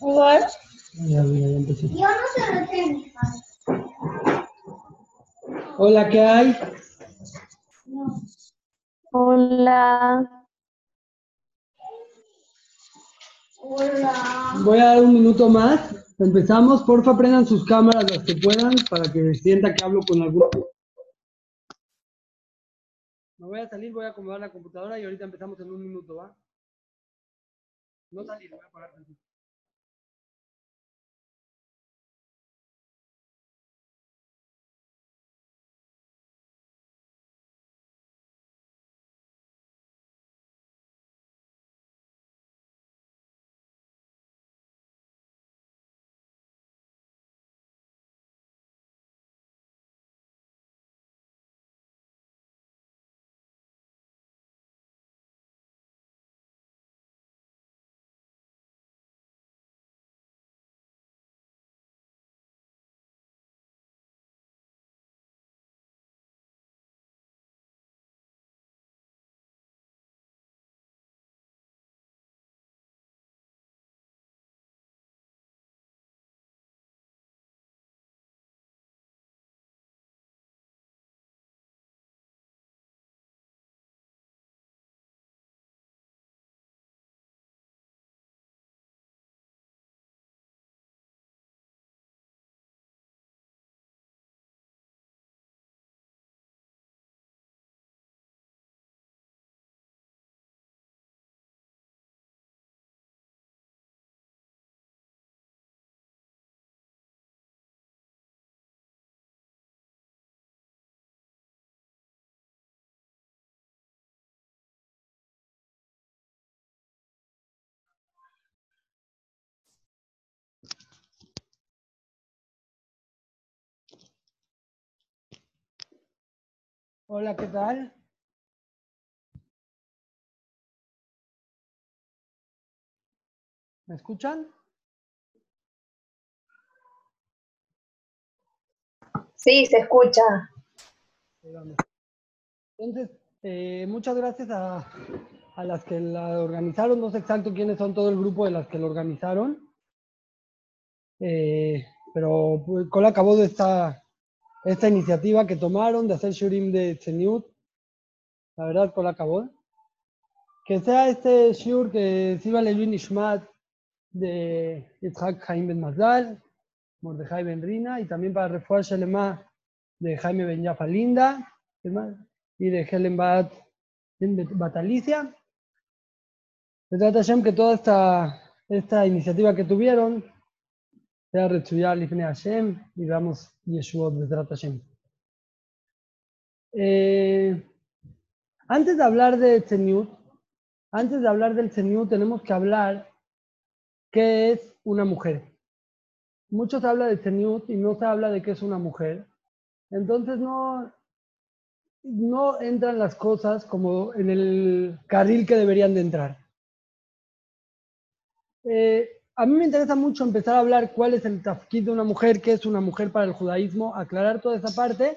Igual. Ya, mira, ya empecé. Yo no se retén. Hola, ¿qué hay? Hola. Hola. Voy a dar un minuto más. Empezamos. Porfa, prendan sus cámaras las que puedan para que sienta que hablo con alguno. Me voy a salir, voy a acomodar la computadora y ahorita empezamos en un minuto, ¿va? No salir, voy a apagar Hola, ¿qué tal? ¿Me escuchan? Sí, se escucha. Entonces, eh, muchas gracias a, a las que la organizaron. No sé exacto quiénes son todo el grupo de las que lo organizaron. Eh, pero pues, Cola acabó de esta, iniciativa que tomaron de hacer Shurim de Tzeniut. La verdad, Cola acabó. Que sea este Shur que sirva Levin Ishmat de Yitzhak Jaime Ben Mazal, Mordejai Ben Rina, y también para Refuah Shalema de Jaime Ben Yafa Linda, y de Helen Bat, Bat Alicia. Se trata Hashem que toda esta, esta iniciativa que tuvieron sea Retsuya Lifne Hashem y de Hashem. Eh, antes de hablar de Tzeniut, antes de hablar del Tzeniut, tenemos que hablar qué es una mujer. Muchos hablan de Tzeniut y no se habla de qué es una mujer. Entonces no, no entran las cosas como en el carril que deberían de entrar. Eh, a mí me interesa mucho empezar a hablar cuál es el tafkid de una mujer, qué es una mujer para el judaísmo, aclarar toda esa parte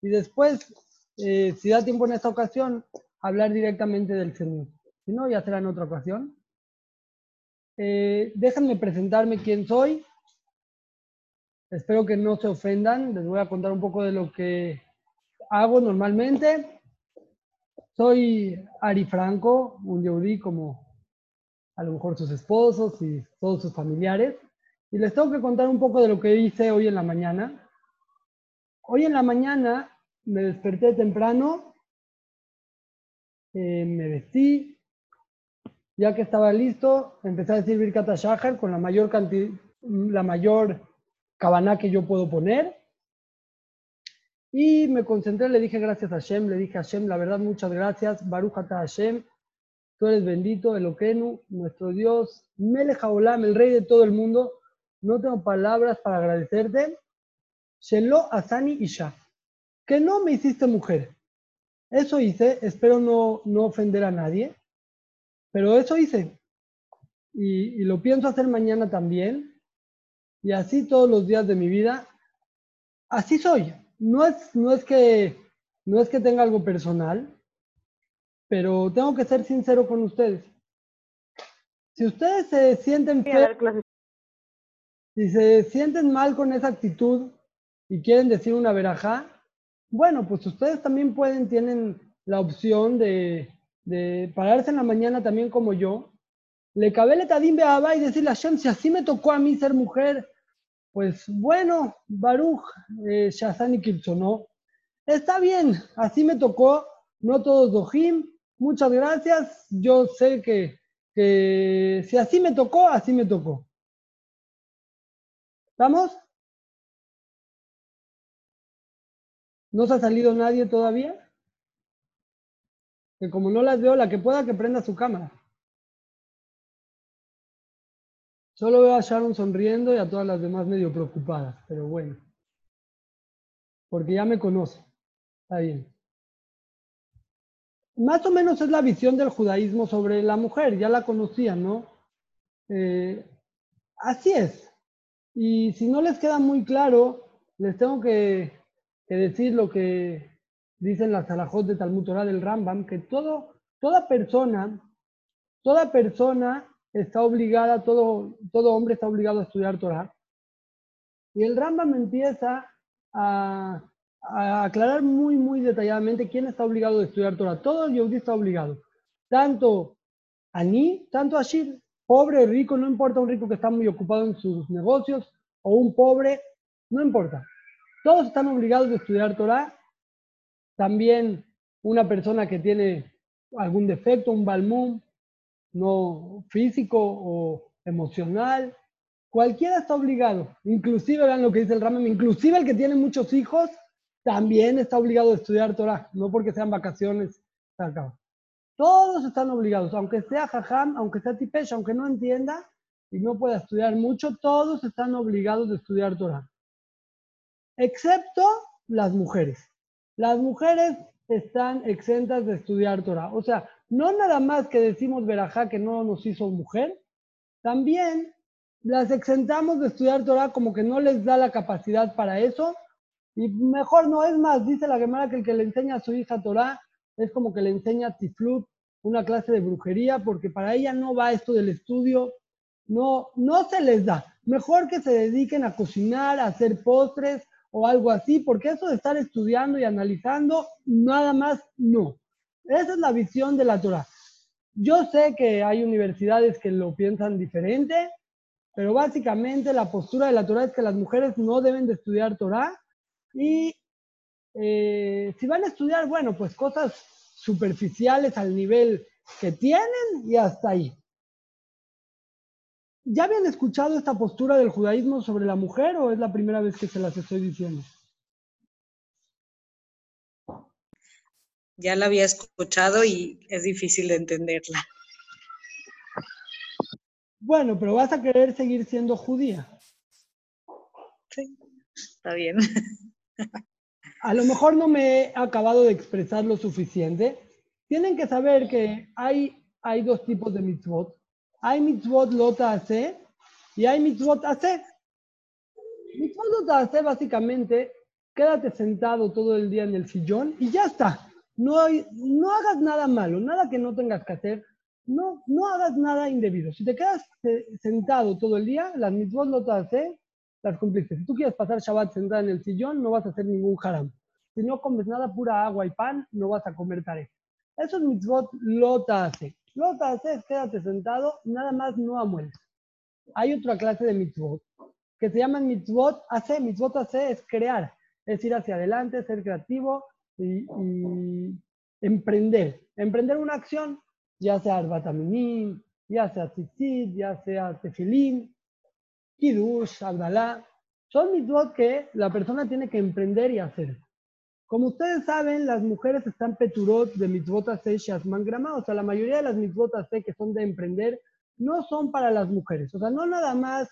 y después, eh, si da tiempo en esta ocasión, hablar directamente del Señor. Si no, ya será en otra ocasión. Eh, déjenme presentarme quién soy. Espero que no se ofendan. Les voy a contar un poco de lo que hago normalmente. Soy Ari Franco, un yehudí como a lo mejor sus esposos y todos sus familiares. Y les tengo que contar un poco de lo que hice hoy en la mañana. Hoy en la mañana me desperté temprano, eh, me vestí, ya que estaba listo, empecé a decir Birkat Shahar con la mayor cantidad, la mayor cabana que yo puedo poner. Y me concentré, le dije gracias a Hashem, le dije a Hashem, la verdad, muchas gracias, Baruch Ata Hashem, tú eres bendito, Eloquenu, nuestro Dios, Melech Haolam, el rey de todo el mundo. No tengo palabras para agradecerte. Shelo Asani Isha, que no me hiciste mujer. Eso hice, espero no, no ofender a nadie, pero eso hice. Y, y lo pienso hacer mañana también. Y así todos los días de mi vida. Así soy. No es, no es, que, no es que tenga algo personal, pero tengo que ser sincero con ustedes. Si ustedes se sienten si se sienten mal con esa actitud y quieren decir una verajá, bueno, pues ustedes también pueden, tienen la opción de, de pararse en la mañana también como yo, le cabele tadim beabá y decirle a Hashem, si así me tocó a mí ser mujer, pues bueno, Baruch, eh, Shazan y Kirchonó, está bien, así me tocó, no todos dojim, muchas gracias, yo sé que, que si así me tocó, así me tocó. ¿Estamos? ¿No se ha salido nadie todavía? Que como no las veo, la que pueda que prenda su cámara. Solo veo a Sharon sonriendo y a todas las demás medio preocupadas, pero bueno. Porque ya me conoce. Está bien. Más o menos es la visión del judaísmo sobre la mujer, ya la conocían, ¿no? Eh, así es. Y si no les queda muy claro, les tengo que, decir lo que dicen las alajot de Talmud Torah del Rambam, que toda persona, toda persona está obligada, todo, todo hombre está obligado a estudiar Torah. Y el Rambam empieza a, a aclarar muy, muy detalladamente quién está obligado a estudiar Torah. Todo el yehudí está obligado. Tanto Ani, tanto Ashir, pobre o rico, no importa un rico que está muy ocupado en sus negocios o un pobre, no importa. Todos están obligados a estudiar Torah. También una persona que tiene algún defecto, un balmum, no físico o emocional, cualquiera está obligado. Inclusive, vean lo que dice el Ramam, inclusive el que tiene muchos hijos también está obligado a estudiar Torah, no porque sean vacaciones. Todos están obligados, aunque sea jajam, aunque sea tipesh, aunque no entienda y no pueda estudiar mucho, todos están obligados a estudiar Torah. Excepto las mujeres. Las mujeres están exentas de estudiar Torah. O sea, no nada más que decimos verajá que no nos hizo mujer, también las exentamos de estudiar Torah como que no les da la capacidad para eso. Y mejor no es más, dice la Gemara que el que le enseña a su hija Torah es como que le enseña tiflut, una clase de brujería, porque para ella no va esto del estudio, no, no se les da. Mejor que se dediquen a cocinar, a hacer postres o algo así, porque eso de estar estudiando y analizando, nada más no. Esa es la visión de la Torah. Yo sé que hay universidades que lo piensan diferente, pero básicamente la postura de la Torah es que las mujeres no deben de estudiar Torah y eh, si van a estudiar, bueno, pues cosas superficiales al nivel que tienen y hasta ahí. ¿Ya habían escuchado esta postura del judaísmo sobre la mujer o es la primera vez que se las estoy diciendo? Ya la había escuchado y es difícil de entenderla. Bueno, pero vas a querer seguir siendo judía. Sí, está bien. A lo mejor no me he acabado de expresar lo suficiente. Tienen que saber que hay, hay dos tipos de mitzvot. Hay mitzvot lota hace y hay mitzvot hace. Mitzvot lota hace básicamente, quédate sentado todo el día en el sillón y ya está. No, hay, no hagas nada malo, nada que no tengas que hacer. No, no hagas nada indebido. Si te quedas eh, sentado todo el día, las mitzvot lota hace las cumpliste. Si tú quieres pasar Shabbat sentada en el sillón, no vas a hacer ningún haram. Si no comes nada, pura agua y pan, no vas a comer taref. Eso es mitzvot lota hace. Lota hace es quédate sentado, nada más no amueles. Hay otra clase de mitzvot que se llaman mitzvot hace. Mitzvot hace es crear, es ir hacia adelante, ser creativo y, y emprender. Emprender una acción, ya sea arbataminim, ya sea tzitzit, ya sea tefilín, Kiddush, Abdalá, son mitzvot que la persona tiene que emprender y hacer. Como ustedes saben, las mujeres están peturot de mitzvot hace shazman grama, o sea, la mayoría de las mitzvot hace que son de emprender no son para las mujeres. O sea, no nada más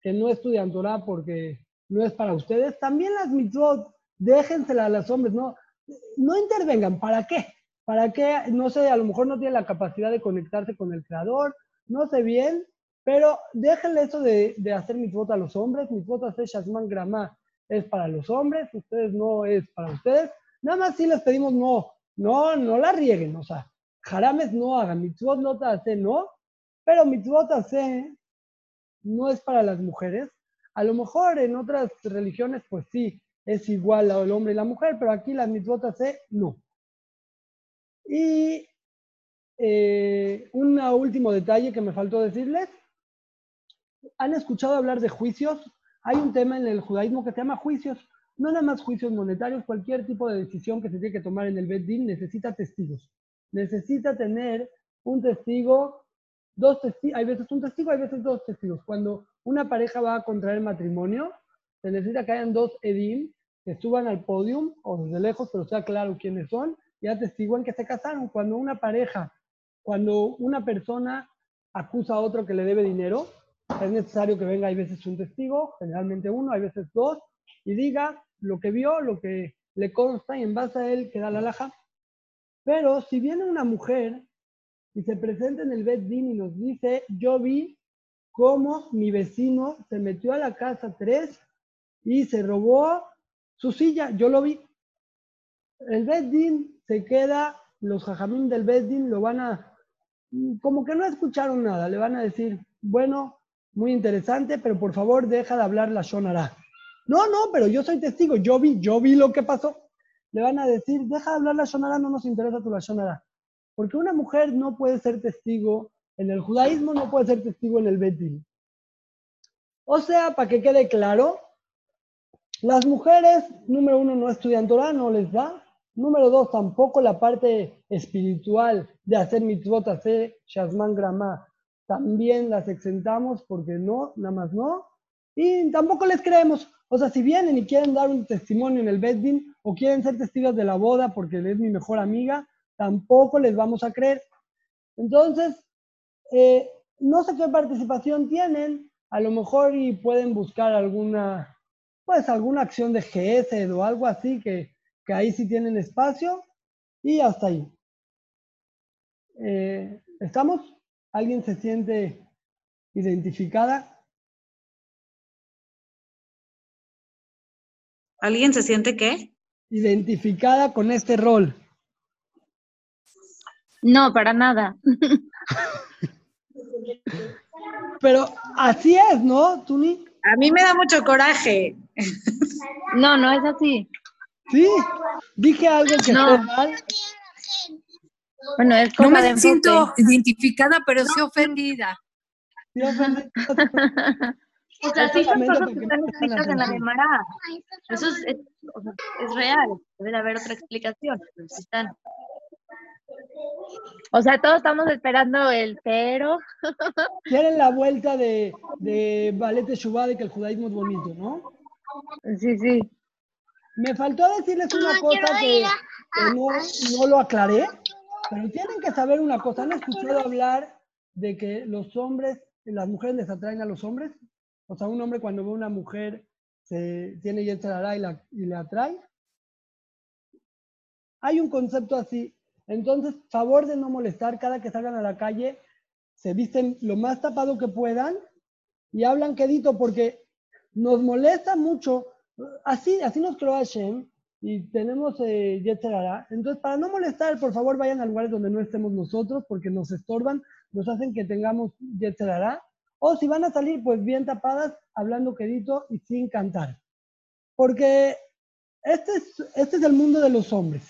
que no estudian Torah porque no es para ustedes, también las mitzvot, déjensela a los hombres, no, no intervengan, ¿para qué? ¿Para qué? No sé, a lo mejor no tienen la capacidad de conectarse con el creador, no sé bien, pero déjenle eso de, de hacer mitzvot a los hombres. Mitzvot hacer Shazman Grama es para los hombres, ustedes no es para ustedes. Nada más si les pedimos no, no, no la rieguen, o sea, jarames no hagan, mitzvot no te hace no, Pero mitzvot aseh no es para las mujeres. A lo mejor en otras religiones, pues sí, es igual al hombre y la mujer, pero aquí las mitzvot aseh no. Y eh, un último detalle que me faltó decirles. ¿Han escuchado hablar de juicios? Hay un tema en el judaísmo que se llama juicios. No nada más juicios monetarios, cualquier tipo de decisión que se tiene que tomar en el Beddin necesita testigos. Necesita tener un testigo, dos testigos, hay veces un testigo, hay veces dos testigos. Cuando una pareja va a contraer matrimonio, se necesita que hayan dos edim que suban al podium o desde lejos, pero sea claro quiénes son, y atestiguan que se casaron. Cuando una pareja, cuando una persona acusa a otro que le debe dinero, es necesario que venga, hay veces un testigo, generalmente uno, hay veces dos, y diga lo que vio, lo que le consta, y en base a él queda la laja. Pero si viene una mujer y se presenta en el Bed Din y nos dice, yo vi cómo mi vecino se metió a la casa 3 y se robó su silla, yo lo vi. El Bed Din se queda, los jajamín del Bed Din lo van a, como que no escucharon nada, le van a decir, bueno, muy interesante, pero por favor deja de hablar la Shonara. No, no, pero yo soy testigo, yo vi, yo vi lo que pasó. Le van a decir, deja de hablar la Shonara, no nos interesa tu la Shonara. Porque una mujer no puede ser testigo, en el judaísmo no puede ser testigo en el Betil. O sea, para que quede claro, las mujeres, número uno, no estudian Torah, no les da. Número dos, tampoco la parte espiritual de hacer mitzvot, hacer shazman grama, también las exentamos porque no, nada más no. Y tampoco les creemos. O sea, si vienen y quieren dar un testimonio en el Beddin o quieren ser testigos de la boda porque es mi mejor amiga, tampoco les vamos a creer. Entonces, eh, no sé qué participación tienen, a lo mejor y pueden buscar alguna, pues alguna acción de GS o algo así, que, que ahí sí tienen espacio, y hasta ahí. Eh, ¿Estamos? ¿Alguien se siente identificada? ¿Alguien se siente qué? Identificada con este rol. No, para nada. Pero así es, ¿no, Tuni? A mí me da mucho coraje. No, no es así. Sí, dije algo que No. fue mal. Bueno, es No me siento identificada, pero sí ofendida. Sí, ofende- O sea, sí son Exactamente, cosas porque que están no están escritas en la. Gemara. Eso es, real. Debe de haber otra explicación. pero sí están. O sea, todos estamos esperando el pero. Quieren la vuelta de, de Ballet Shubá de que el judaísmo es bonito, ¿no? Sí, sí. Me faltó decirles una cosa que, que no, no lo aclaré, pero tienen que saber una cosa. ¿Han escuchado hablar de que los hombres, las mujeres les atraen a los hombres? O sea, un hombre cuando ve a una mujer se tiene Yetzer Hará y, la, y le atrae. Hay un concepto así. Entonces, favor de no molestar cada que salgan a la calle, se visten lo más tapado que puedan y hablan quedito porque nos molesta mucho. Así, así nos creó Hashem y tenemos eh. Entonces, para no molestar, por favor, vayan a lugares donde no estemos nosotros porque nos estorban, nos hacen que tengamos Hará. O si van a salir, pues bien tapadas, hablando quedito y sin cantar. Porque este es, este es el mundo de los hombres.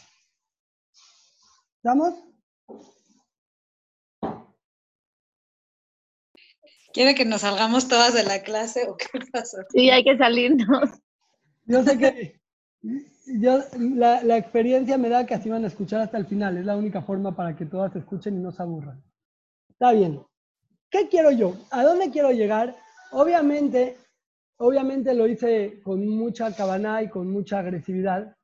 ¿Estamos? ¿Quiere que nos salgamos todas de la clase o qué pasó? Sí, hay que salirnos. Yo sé que yo, la, la experiencia me da que así van a escuchar hasta el final. Es la única forma para que todas escuchen y no se aburran. Está bien. ¿Qué quiero yo? ¿A dónde quiero llegar? Obviamente, obviamente lo hice con mucha cabana y con mucha agresividad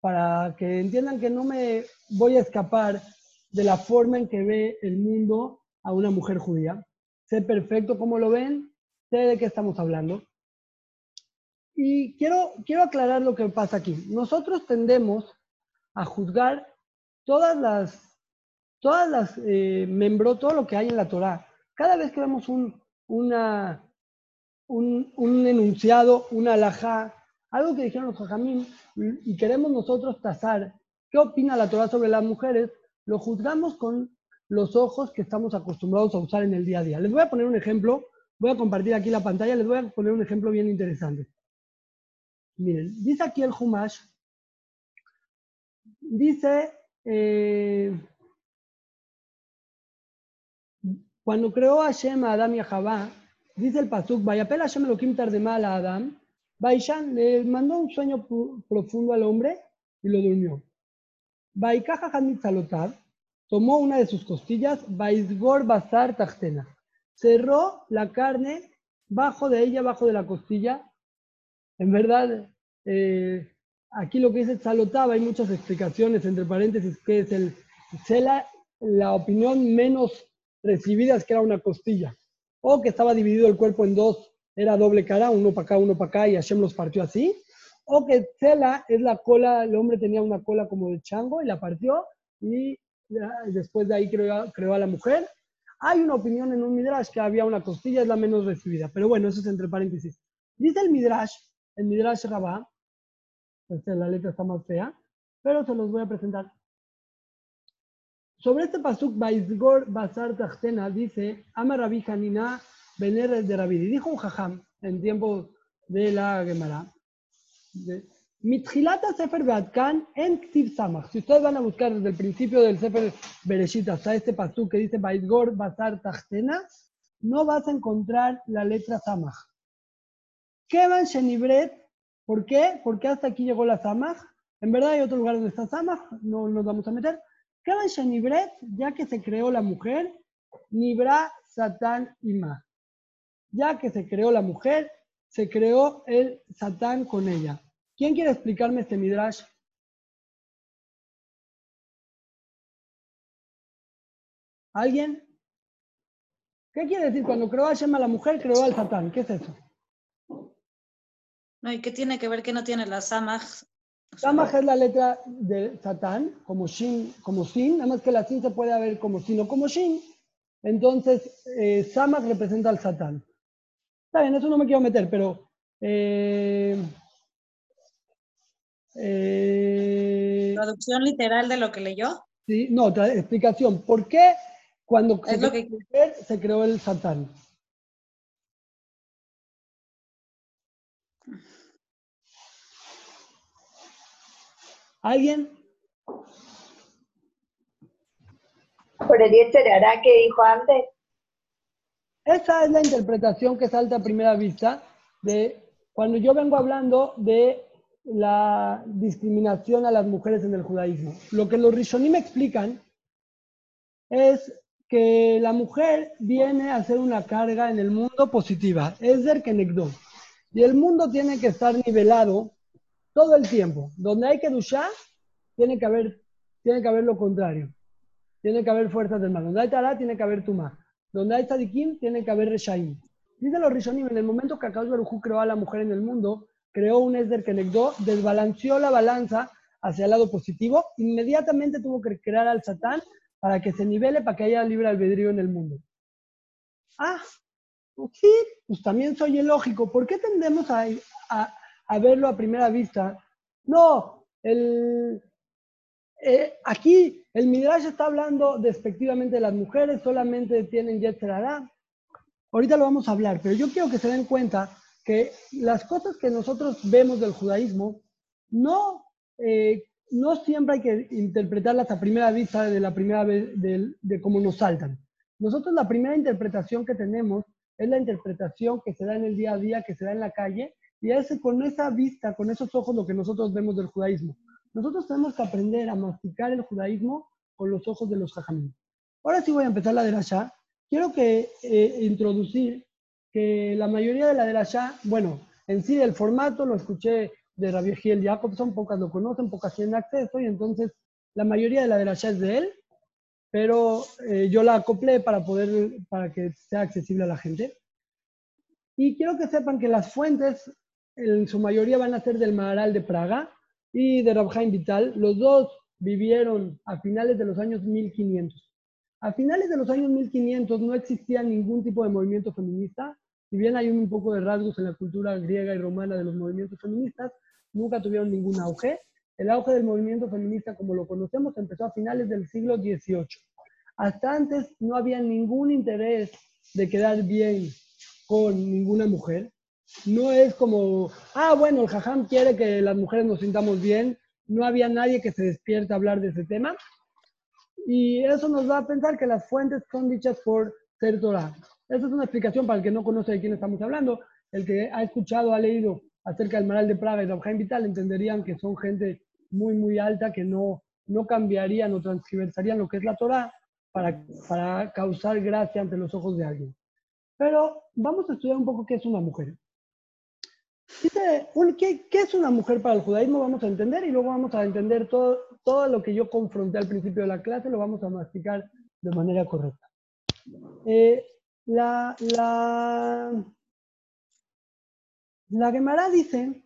para que entiendan que no me voy a escapar de la forma en que ve el mundo a una mujer judía. Sé perfecto cómo lo ven, sé de qué estamos hablando. Y quiero, quiero aclarar lo que pasa aquí. Nosotros tendemos a juzgar todas las, todas las, eh, todo lo que hay en la Torá. Cada vez que vemos un, una, un, un enunciado, una alajá, algo que dijeron los jajamín, y queremos nosotros tasar qué opina la Torá sobre las mujeres, lo juzgamos con los ojos que estamos acostumbrados a usar en el día a día. Les voy a poner un ejemplo, voy a compartir aquí la pantalla, les voy a poner un ejemplo bien interesante. Miren, dice aquí el Humash, dice, eh, cuando creó Hashem a Adam y a Javá, dice el Pasuk, Vayapel Hashem Elohim Tardema a Adam, Baishan le mandó un sueño profundo al hombre y lo durmió. Baikaja Hamid Salotav tomó una de sus costillas, Baisgor Bazar Tachtena, cerró la carne bajo de ella, bajo de la costilla. En verdad, eh, aquí lo que dice Salotav, hay muchas explicaciones, entre paréntesis, que es el Sela, la opinión menos recibida es que era una costilla, o que estaba dividido el cuerpo en dos, era doble cara, uno para acá, uno para acá, y Hashem los partió así, o que Sela es la cola, el hombre tenía una cola como de chango y la partió, y después de ahí creó, creó a la mujer. Hay una opinión en un Midrash que había una costilla, es la menos recibida, pero bueno, eso es entre paréntesis. Dice el Midrash, el Midrash Rabá, este, la letra está más fea, pero se los voy a presentar. Sobre este pasuk, Baizgor Bazar Tachtena, dice, Ama Rabbi Hanina Bener de Rabbi. Y dijo un jajam en tiempo de la Gemara. Mitjilata Sefer Beatkan en Ktiv Samach. Si ustedes van a buscar desde el principio del Sefer Bereshit hasta este pasuk que dice Baizgor Bazar Tachtena, no vas a encontrar la letra Samach. Kevan Shenibret, ¿por qué? Porque hasta aquí llegó la Samach. En verdad hay otro lugar donde está Samach, no nos vamos a meter. Kevan Shenibret, ya que se creó la mujer, Nibra Satán Ima. Ya que se creó la mujer, se creó el Satán con ella. ¿Quién quiere explicarme este Midrash? ¿Alguien? ¿Qué quiere decir? Cuando creó Hashem a la mujer, creó al Satán. ¿Qué es eso? No, ¿y qué tiene que ver que no tiene la samaj? Samaj es la letra de Satán, como Shin, como Sin, nada más que la Sin se puede ver como Sin o como Shin. Entonces, eh, Samaj representa al Satán. Está bien, eso no me quiero meter, pero. eh, eh, Traducción literal de lo que leyó. sí, no, explicación. ¿Por qué cuando se creó que se creó el Satán? ¿Alguien? Por el hará que dijo antes. Esa es la interpretación que salta a primera vista de cuando yo vengo hablando de la discriminación a las mujeres en el judaísmo. Lo que los Rishonim explican es que la mujer viene a ser una carga en el mundo positiva, es der kenegdo. Y el mundo tiene que estar nivelado todo el tiempo. Donde hay que dushar, tiene que haber, tiene que haber lo contrario. Tiene que haber fuerzas del mal. Donde hay tará, tiene que haber tumá. Donde hay tzadikim, tiene que haber reshaim. Dice los rishonim, en el momento que Akadosh Baruj Hu creó a la mujer en el mundo, creó un Esder Kenegdo, desbalanceó la balanza hacia el lado positivo, inmediatamente tuvo que crear al Satán para que se nivele, para que haya libre albedrío en el mundo. Ah, sí, pues también soy ilógico. ¿Por qué tendemos a- a verlo a primera vista? No, el, eh, aquí el Midrash está hablando despectivamente de las mujeres, solamente tienen Yetzer Hará. Ahorita lo vamos a hablar, pero yo quiero que se den cuenta que las cosas que nosotros vemos del judaísmo no, eh, no siempre hay que interpretarlas a primera vista de la primera vez de cómo nos saltan. Nosotros la primera interpretación que tenemos es la interpretación que se da en el día a día, que se da en la calle, y es con esa vista, con esos ojos lo que nosotros vemos del judaísmo. Nosotros tenemos que aprender a masticar el judaísmo con los ojos de los jajamín. Ahora sí voy a empezar la de Rasha. Quiero que eh, introducir que la mayoría de la de Rasha, bueno, en sí el formato lo escuché de Rabbi Giel Jacobson, pocas lo conocen, pocas tienen acceso, y entonces la mayoría de la de Rasha es de él, pero eh, yo la acoplé para poder, para que sea accesible a la gente. Y quiero que sepan que las fuentes, en su mayoría van a ser del Maharal de Praga y de Rabjaim Vital. Los dos vivieron a finales de los años 1500. A finales de los años 1500 no existía ningún tipo de movimiento feminista. Si bien hay un poco de rasgos en la cultura griega y romana de los movimientos feministas, nunca tuvieron ningún auge. El auge del movimiento feminista, como lo conocemos, empezó a finales del siglo XVIII. hasta antes no había ningún interés de quedar bien con ninguna mujer. No es como, ah, bueno, el jajam quiere que las mujeres nos sintamos bien. No había nadie que se despierte a hablar de ese tema. Y eso nos va a pensar que las fuentes son dichas por ser Torah. Esa es una explicación para el que no conoce de quién estamos hablando. El que ha escuchado, ha leído acerca del Maral de Praga y de Abraham Vital, entenderían que son gente muy, muy alta que no, no cambiarían o transgiversarían lo que es la Torah para, para causar gracia ante los ojos de alguien. Pero vamos a estudiar un poco qué es una mujer. Dice, ¿qué, ¿qué, es una mujer para el judaísmo? Vamos a entender y luego vamos a entender todo, todo lo que yo confronté al principio de la clase, lo vamos a masticar de manera correcta. Eh, la, la, la Gemara dice,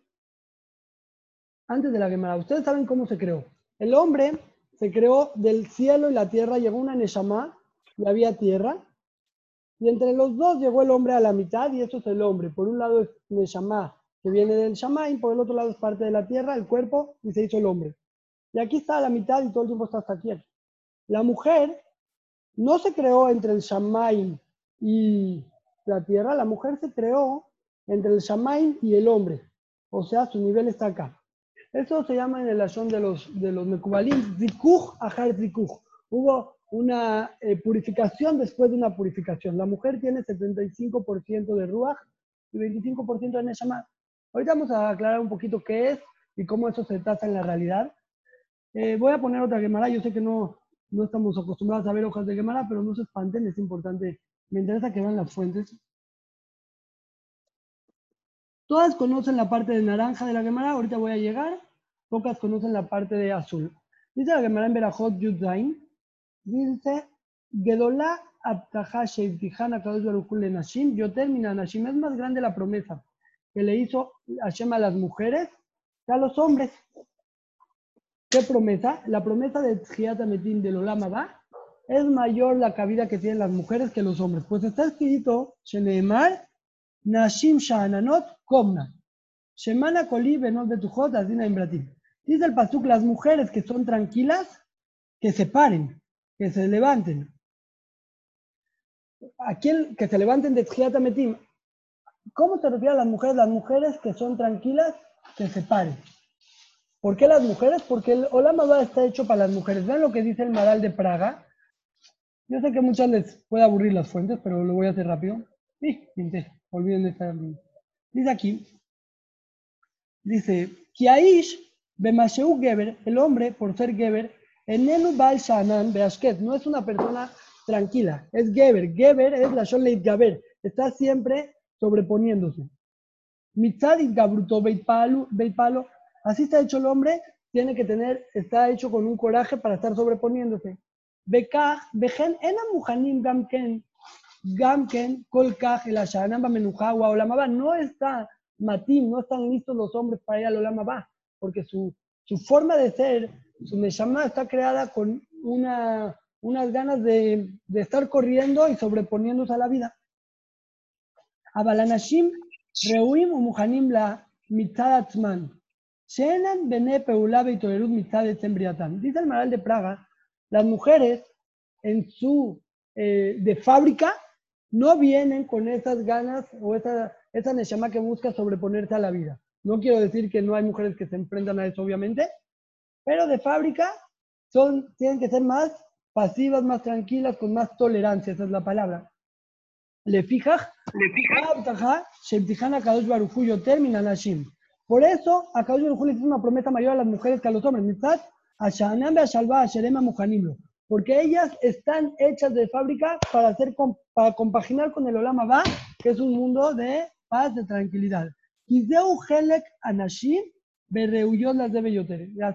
antes de la Gemara, ustedes saben cómo se creó. El hombre se creó del cielo y la tierra, llegó una Neshama y había tierra. Y entre los dos llegó el hombre a la mitad y eso es el hombre. Por un lado es Neshama, que viene del Shamaim, por el otro lado es parte de la tierra, el cuerpo, y se hizo el hombre. Y aquí está a la mitad y todo el tiempo está hasta aquí. La mujer no se creó entre el Shamaim y la tierra, la mujer se creó entre el Shamaim y el hombre. O sea, su nivel está acá. Eso se llama en el ashon de los, de los Mekubalim, Zikuch Ahar Zikuch. Hubo una eh, purificación después de una purificación. La mujer tiene 75% de Ruach y 25% de Neshama. Ahorita vamos a aclarar un poquito qué es y cómo eso se trata en la realidad. Eh, voy a poner otra Gemara. Yo sé que no, no estamos acostumbrados a ver hojas de Gemara, pero no se espanten, es importante. Me interesa que vean las fuentes. Todas conocen la parte de naranja de la Gemara, ahorita voy a llegar. Pocas conocen la parte de azul. Dice la Gemara en Berajot Yudzain, dice, Gedolá Abtaha Sheivtijana Kadosh Barukul Nashim, yo termina Nashim, es más grande la promesa que le hizo Hashem a las mujeres que a los hombres. ¿Qué promesa? La promesa de Tjiat Ametim del Olama va es mayor la cabida que tienen las mujeres que los hombres. Pues está escrito, Sheneemar, Nashim Shahananot Komna. Shemana Koli Benot Betujot Azina Imbratim. Dice el Pasuk, las mujeres que son tranquilas, que se paren, que se levanten. ¿A quién? Que se levanten de Ametim. ¿Cómo se refiere a las mujeres? Las mujeres que son tranquilas, se paren. ¿Por qué las mujeres? Porque el Olamaba está hecho para las mujeres. Vean lo que dice el Maral de Praga. Yo sé que muchas les puede aburrir las fuentes, pero lo voy a hacer rápido. Sí. Olviden esta. Dice aquí. Dice, Kiaish Bemasheu Geber, el hombre, por ser Geber, Enenu Baal Shanan Beashket, no es una persona tranquila, es Geber. Geber es la Sholeit Gaber, está siempre sobreponiéndose. Mitzadit Gabruto Beipalo, así está hecho el hombre, tiene que tener, está hecho con un coraje para estar sobreponiéndose. Bekah, Bejen, Ena Muhanim Gamken, Gamken, Kolkaj, el Ashanamba Menujawa, Olamaba, no está Matim, no están listos los hombres para ir al Olamaba, porque su, su forma de ser, su Neshama está creada con una, unas ganas de, de estar corriendo y sobreponiéndose a la vida. Reuim o Muhanim la mitzad atzman. Shenan bene peula beitolerut mitzad etzembriatan. Dice el Maral de Praga, las mujeres en su eh, de fábrica no vienen con esas ganas o esa, esa neshama que busca sobreponerse a la vida. No quiero decir que no hay mujeres que se enfrentan a eso, obviamente, pero de fábrica son, tienen que ser más pasivas, más tranquilas, con más tolerancia, esa es la palabra. Le fija, termina Nashim. Por eso, a Kadosh Baruj le hizo una promesa mayor a las mujeres que a los hombres. Porque ellas están hechas de fábrica para, hacer, para compaginar con el Olama Ba, que es un mundo de paz, de tranquilidad. Anashim, las debe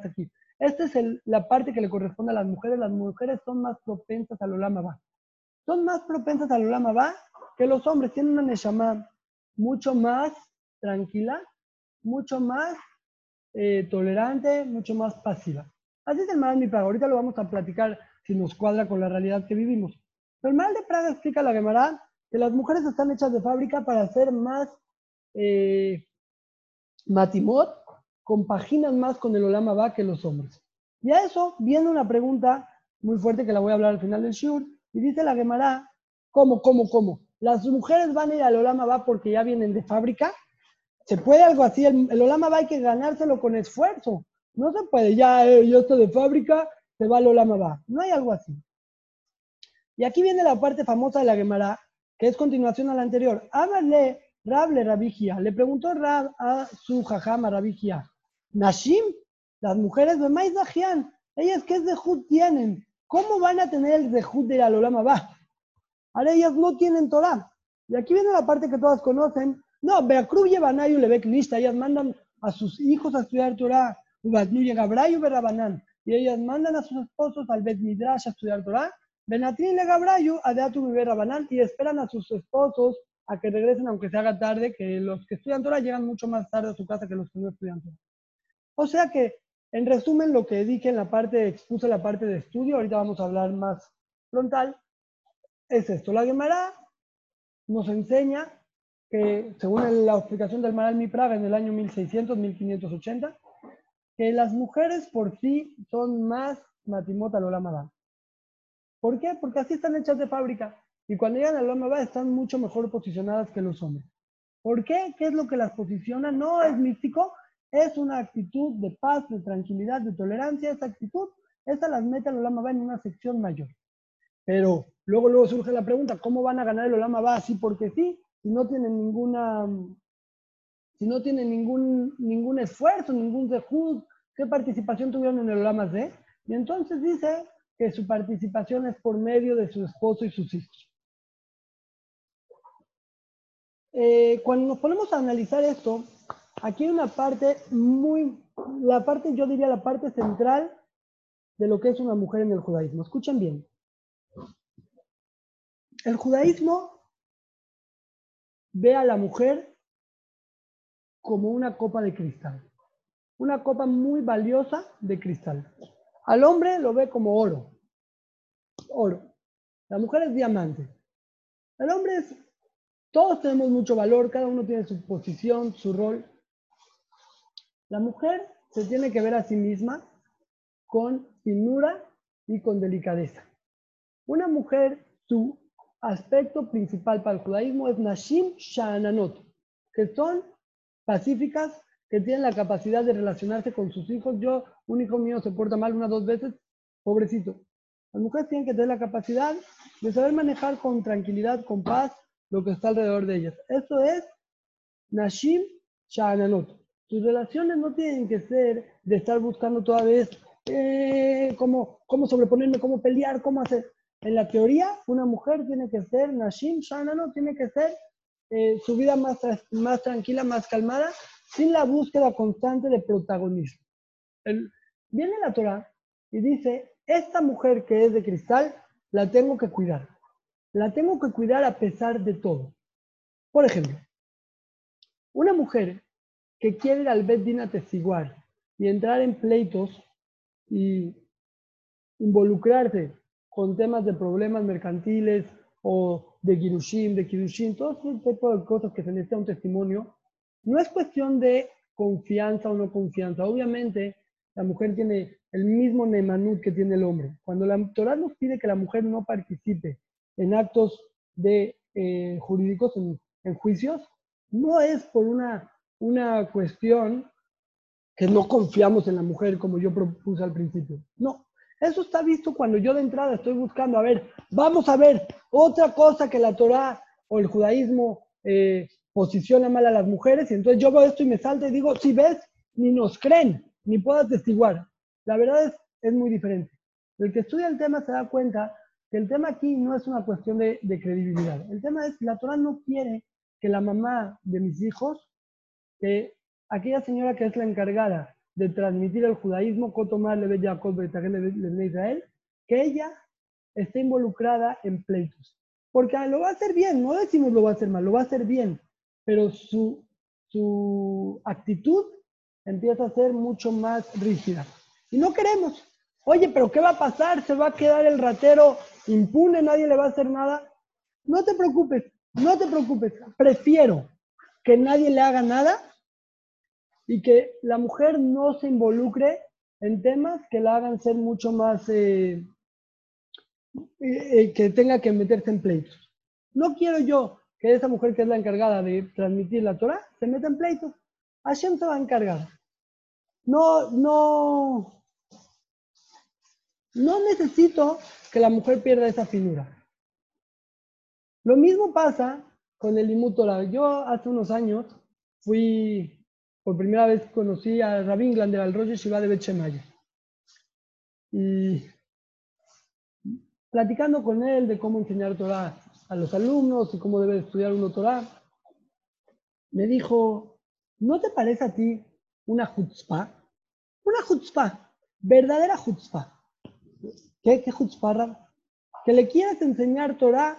aquí. Esta es el, la parte que le corresponde a las mujeres. Las mujeres son más propensas al Olama Ba. Son más propensas al Olama Ba que los hombres tienen una Neshama mucho más tranquila, mucho más eh, tolerante, mucho más pasiva. Así es el mal de Praga. Ahorita lo vamos a platicar si nos cuadra con la realidad que vivimos. El mal de Praga explica la Gemara que las mujeres están hechas de fábrica para ser más eh, matimot, compaginan más con el Olama Ba que los hombres. Y a eso viene una pregunta muy fuerte que la voy a hablar al final del Shur. Y dice la Gemara, ¿cómo, cómo, cómo? Las mujeres van a ir al Olama va porque ya vienen de fábrica. ¿Se puede algo así? El, el Olama va hay que ganárselo con esfuerzo. No se puede, ya eh, yo estoy de fábrica, se va al Olama va. No hay algo así. Y aquí viene la parte famosa de la Gemara, que es continuación a la anterior. Háblale, Rab le Rabigia. Le preguntó Rab a su jajama Rabigia. Nashim, las mujeres de Mais Dajian, ellas qué zehut tienen. ¿Cómo van a tener el zehut de ir al Olama va? Ahora ellas no tienen Torah. Y aquí viene la parte que todas conocen. No, Veracruz lleva a le ve lista. Ellas mandan a sus hijos a estudiar Torah. Y ellas mandan a sus esposos al Bet a estudiar Torah. Benatrin Gabrayu a Deatu. Y esperan a sus esposos a que regresen, aunque se haga tarde, que los que estudian Torah llegan mucho más tarde a su casa que los que no estudian Torah. O sea que, en resumen, lo que dije en la parte, expuse la parte de estudio, ahorita vamos a hablar más frontal, es esto. La Gemara nos enseña que, según la explicación del Maral Mi Praga en el año 1600-1580, que las mujeres por sí son más matimota lolamada. ¿Por qué? Porque así están hechas de fábrica. Y cuando llegan al Lama están mucho mejor posicionadas que los hombres. ¿Por qué? ¿Qué es lo que las posiciona? No es místico, es una actitud de paz, de tranquilidad, de tolerancia. Esa actitud, esa las mete al Lama en una sección mayor. Pero luego, luego surge la pregunta, ¿cómo van a ganar el Olama va así porque sí? Si no tienen ninguna, si no tienen ningún, ningún esfuerzo, ningún dejud, ¿qué participación tuvieron en el Olama Z? Y entonces dice que su participación es por medio de su esposo y sus hijos. Eh, cuando nos ponemos a analizar esto, aquí hay una parte muy, la parte, yo diría la parte central de lo que es una mujer en el judaísmo. Escuchen bien. El judaísmo ve a la mujer como una copa de cristal, una copa muy valiosa de cristal. Al hombre lo ve como oro, oro. La mujer es diamante. El hombre es todos tenemos mucho valor, cada uno tiene su posición, su rol. La mujer se tiene que ver a sí misma con finura y con delicadeza. Una mujer, su aspecto principal para el judaísmo es Nashim Shananot, que son pacíficas, que tienen la capacidad de relacionarse con sus hijos. Yo, un hijo mío se porta mal una dos veces, pobrecito. Las mujeres tienen que tener la capacidad de saber manejar con tranquilidad, con paz, lo que está alrededor de ellas. Eso es Nashim Sha'ananot. Sus relaciones no tienen que ser de estar buscando toda vez eh, cómo, cómo sobreponerme, cómo pelear, cómo hacer. En la teoría, una mujer tiene que ser Nashim Sha'ananot, tiene que ser eh, su vida más, más tranquila, más calmada, sin la búsqueda constante de protagonismo. viene la Torah y dice, esta mujer que es de cristal, la tengo que cuidar la tengo que cuidar a pesar de todo. Por ejemplo, una mujer que quiere ir al y entrar en pleitos y involucrarse con temas de problemas mercantiles o de Kirushim, de Kirushim, todo ese tipo de cosas que se necesita un testimonio, no es cuestión de confianza o no confianza. Obviamente, la mujer tiene el mismo nemanut que tiene el hombre. Cuando la Torah nos pide que la mujer no participe en actos de, eh, jurídicos, en, juicios, no es por una, una cuestión que no confiamos en la mujer como yo propuse al principio. No, eso está visto cuando yo de entrada estoy buscando, a ver, vamos a ver otra cosa que la Torah o el judaísmo eh, posiciona mal a las mujeres, y entonces yo veo esto y me salta y digo, si ves, ni nos creen, ni puedo atestiguar. La verdad es, es muy diferente. El que estudia el tema se da cuenta que el tema aquí no es una cuestión de, credibilidad. El tema es, la Torah no quiere que la mamá de mis hijos, que aquella señora que es la encargada de transmitir el judaísmo, Israel, que ella esté involucrada en pleitos. Porque lo va a hacer bien, no decimos lo va a hacer mal, lo va a hacer bien, pero su, su actitud empieza a ser mucho más rígida. Y no queremos. Oye, pero ¿qué va a pasar? ¿Se va a quedar el ratero impune, nadie le va a hacer nada. No te preocupes, no te preocupes. Prefiero que nadie le haga nada y que la mujer no se involucre en temas que la hagan ser mucho más, eh, eh, eh, que tenga que meterse en pleitos. No quiero yo que esa mujer que es la encargada de transmitir la Torah se meta en pleitos. Hashem se va a encargar. No, no, no necesito que la mujer pierda esa finura. Lo mismo pasa con el Torah. Yo hace unos años fui, por primera vez conocí a Rabin Glander, al Roger Shiva de Bechemaya. Y platicando con él de cómo enseñar Torah a los alumnos y cómo debe estudiar uno Torah, me dijo, ¿no te parece a ti una chutzpah? Una chutzpah, verdadera chutzpah. ¿Qué, qué chutzpah? Que le quieras enseñar Torah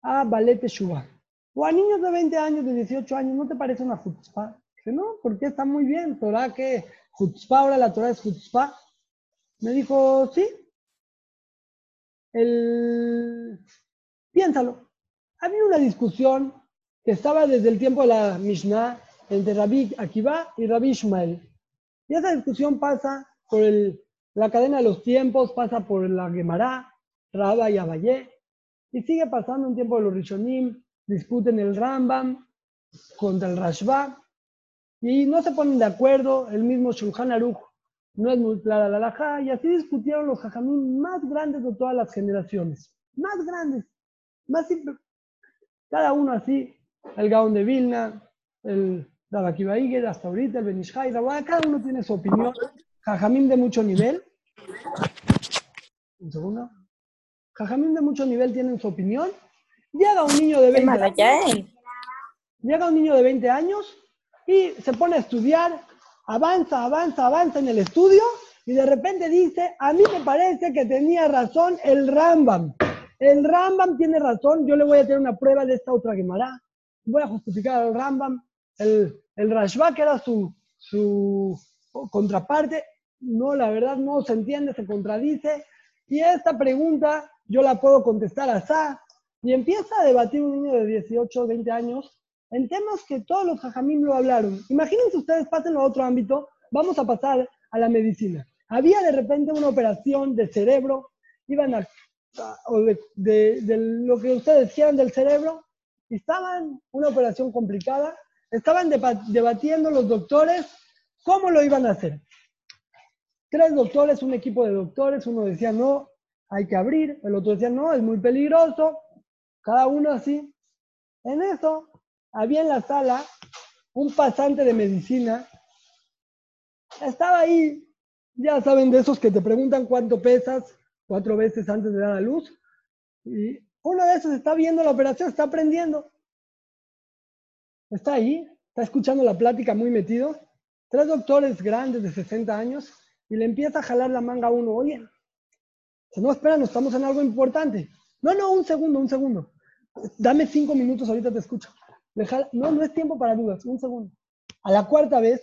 a Balete Shubá. O a niños de 20 años, de 18 años, ¿no te parece una chutzpah? No, porque está muy bien. Torah, que chutzpah, ahora la Torah es chutzpah. Me dijo, sí. El... Piénsalo. Había una discusión que estaba desde el tiempo de la Mishnah entre Rabbi Akiva y Rabbi Ishmael. Y esa discusión pasa por el, la cadena de los tiempos, pasa por la Gemara, Rabba y Abayé, y sigue pasando un tiempo de los Rishonim, discuten el Rambam contra el Rashba, y no se ponen de acuerdo, el mismo Shulchan Aruch no es muy clara la alajá, y así discutieron los jajamín más grandes de todas las generaciones, más grandes, más simple, cada uno así, el Gaón de Vilna, el Rabakiba Iger, hasta ahorita, el Benishai, cada uno tiene su opinión, jajamín de mucho nivel, un segundo, jajamín de mucho nivel tienen su opinión, llega un niño de 20 años, llega un niño de 20 años y se pone a estudiar, avanza, avanza, avanza en el estudio y de repente dice, a mí me parece que tenía razón el Rambam. El Rambam tiene razón, yo le voy a tener una prueba de esta otra Gemara. Voy a justificar al Rambam. El, el Rashba, que era su, su contraparte, no, la verdad no se entiende, se contradice. Y esta pregunta yo la puedo contestar a Sa. Y empieza a debatir un niño de 18, 20 años en temas que todos los jajamim lo hablaron. Imagínense ustedes, pásenlo a otro ámbito, vamos a pasar a la medicina. Había de repente una operación de cerebro, iban a, o de, lo que ustedes quieran del cerebro, estaban una operación complicada, estaban deba- debatiendo los doctores cómo lo iban a hacer. Tres doctores, un equipo de doctores, uno decía no, hay que abrir, el otro decía no, es muy peligroso, cada uno así. En eso, había en la sala un pasante de medicina, estaba ahí, ya saben, de esos que te preguntan cuánto pesas cuatro veces antes de dar a luz, y uno de esos está viendo la operación, está aprendiendo. Está ahí, está escuchando la plática muy metido. Tres doctores grandes de 60 años y le empieza a jalar la manga a uno. Oye, no, espera, no estamos en algo importante. No, no, un segundo, un segundo. Dame cinco minutos, ahorita te escucho. No, no es tiempo para dudas, un segundo. A la cuarta vez,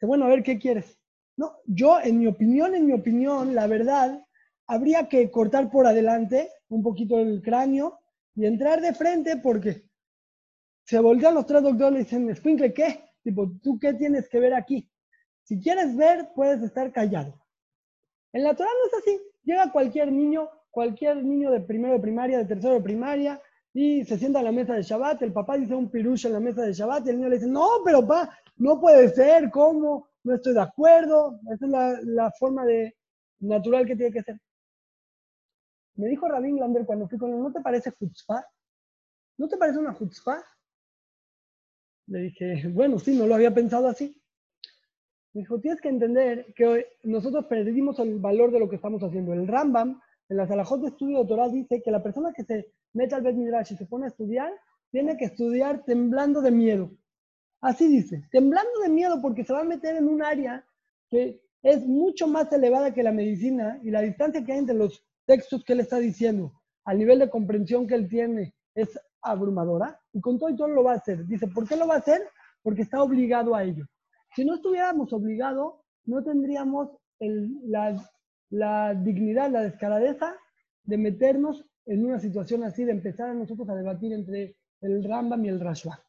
bueno, a ver, ¿qué quieres? No, yo, en mi opinión, en mi opinión, la verdad, habría que cortar por adelante un poquito el cráneo y entrar de frente porque se voltean los tres doctores y dicen, Sprinkle, ¿qué? Tipo, ¿tú qué tienes que ver aquí? Si quieres ver, puedes estar callado. En la Torah no es así. Llega cualquier niño, cualquier niño de primero de primaria, de tercero de primaria, y se sienta a la mesa de Shabbat, el papá dice un pirush en la mesa de Shabbat, y el niño le dice, no, pero pa, no puede ser, ¿cómo? No estoy de acuerdo. Esa es la, la forma de natural que tiene que ser. Me dijo Rabin Lander cuando fui con él, ¿no te parece chutzpah? ¿No te parece una chutzpah? Le dije, bueno, sí, no lo había pensado así. Me dijo, tienes que entender que nosotros perdimos el valor de lo que estamos haciendo. El Rambam, en las alajot de estudio de Torah, dice que la persona que se mete al Bet Midrash y se pone a estudiar, tiene que estudiar temblando de miedo. Así dice, temblando de miedo porque se va a meter en un área que es mucho más elevada que la medicina y la distancia que hay entre los textos que él está diciendo al nivel de comprensión que él tiene es abrumadora y con todo y todo lo va a hacer. Dice, ¿por qué lo va a hacer? Porque está obligado a ello. Si no estuviéramos obligados, no tendríamos el- la, la dignidad, la descaradeza de meternos en una situación así, de empezar a nosotros a debatir entre el Rambam y el Rashba.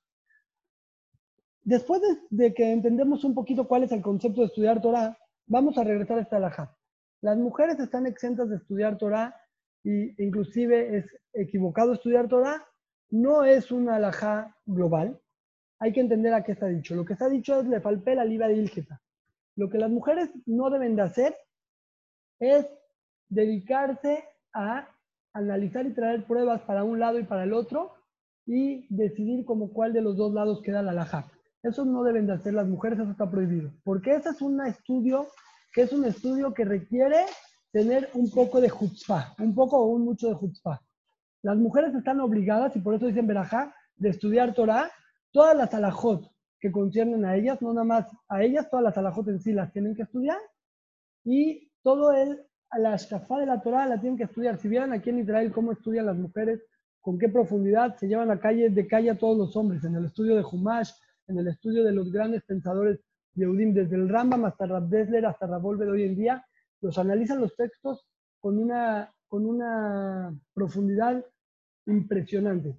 Después de, que entendemos un poquito cuál es el concepto de estudiar Torah, vamos a regresar a esta alajá. Las mujeres están exentas de estudiar Torah y inclusive es equivocado estudiar Torah, no es una alajá global. Hay que entender a qué está dicho. Lo que está dicho es le falpé la liba de Ilgeta. Lo que las mujeres no deben de hacer es dedicarse a analizar y traer pruebas para un lado y para el otro y decidir como cuál de los dos lados queda la alajá. Eso no deben de hacer las mujeres, eso está prohibido. Porque ese es un estudio que es un estudio que requiere tener un poco de chutzpah, un poco o un mucho de chutzpah. Las mujeres están obligadas, y por eso dicen Berajá, de estudiar Torah, todas las alajot que conciernen a ellas, no nada más a ellas, todas las alajot en sí las tienen que estudiar, y todo el, la shafá de la Torah la tienen que estudiar. Si vieran aquí en Israel cómo estudian las mujeres, con qué profundidad se llevan a calle de calle a todos los hombres, en el estudio de Humash, en el estudio de los grandes pensadores Yehudim, desde el Rambam hasta Rab Desler, hasta Ravolver hoy en día, los analizan los textos con una, con una profundidad impresionante.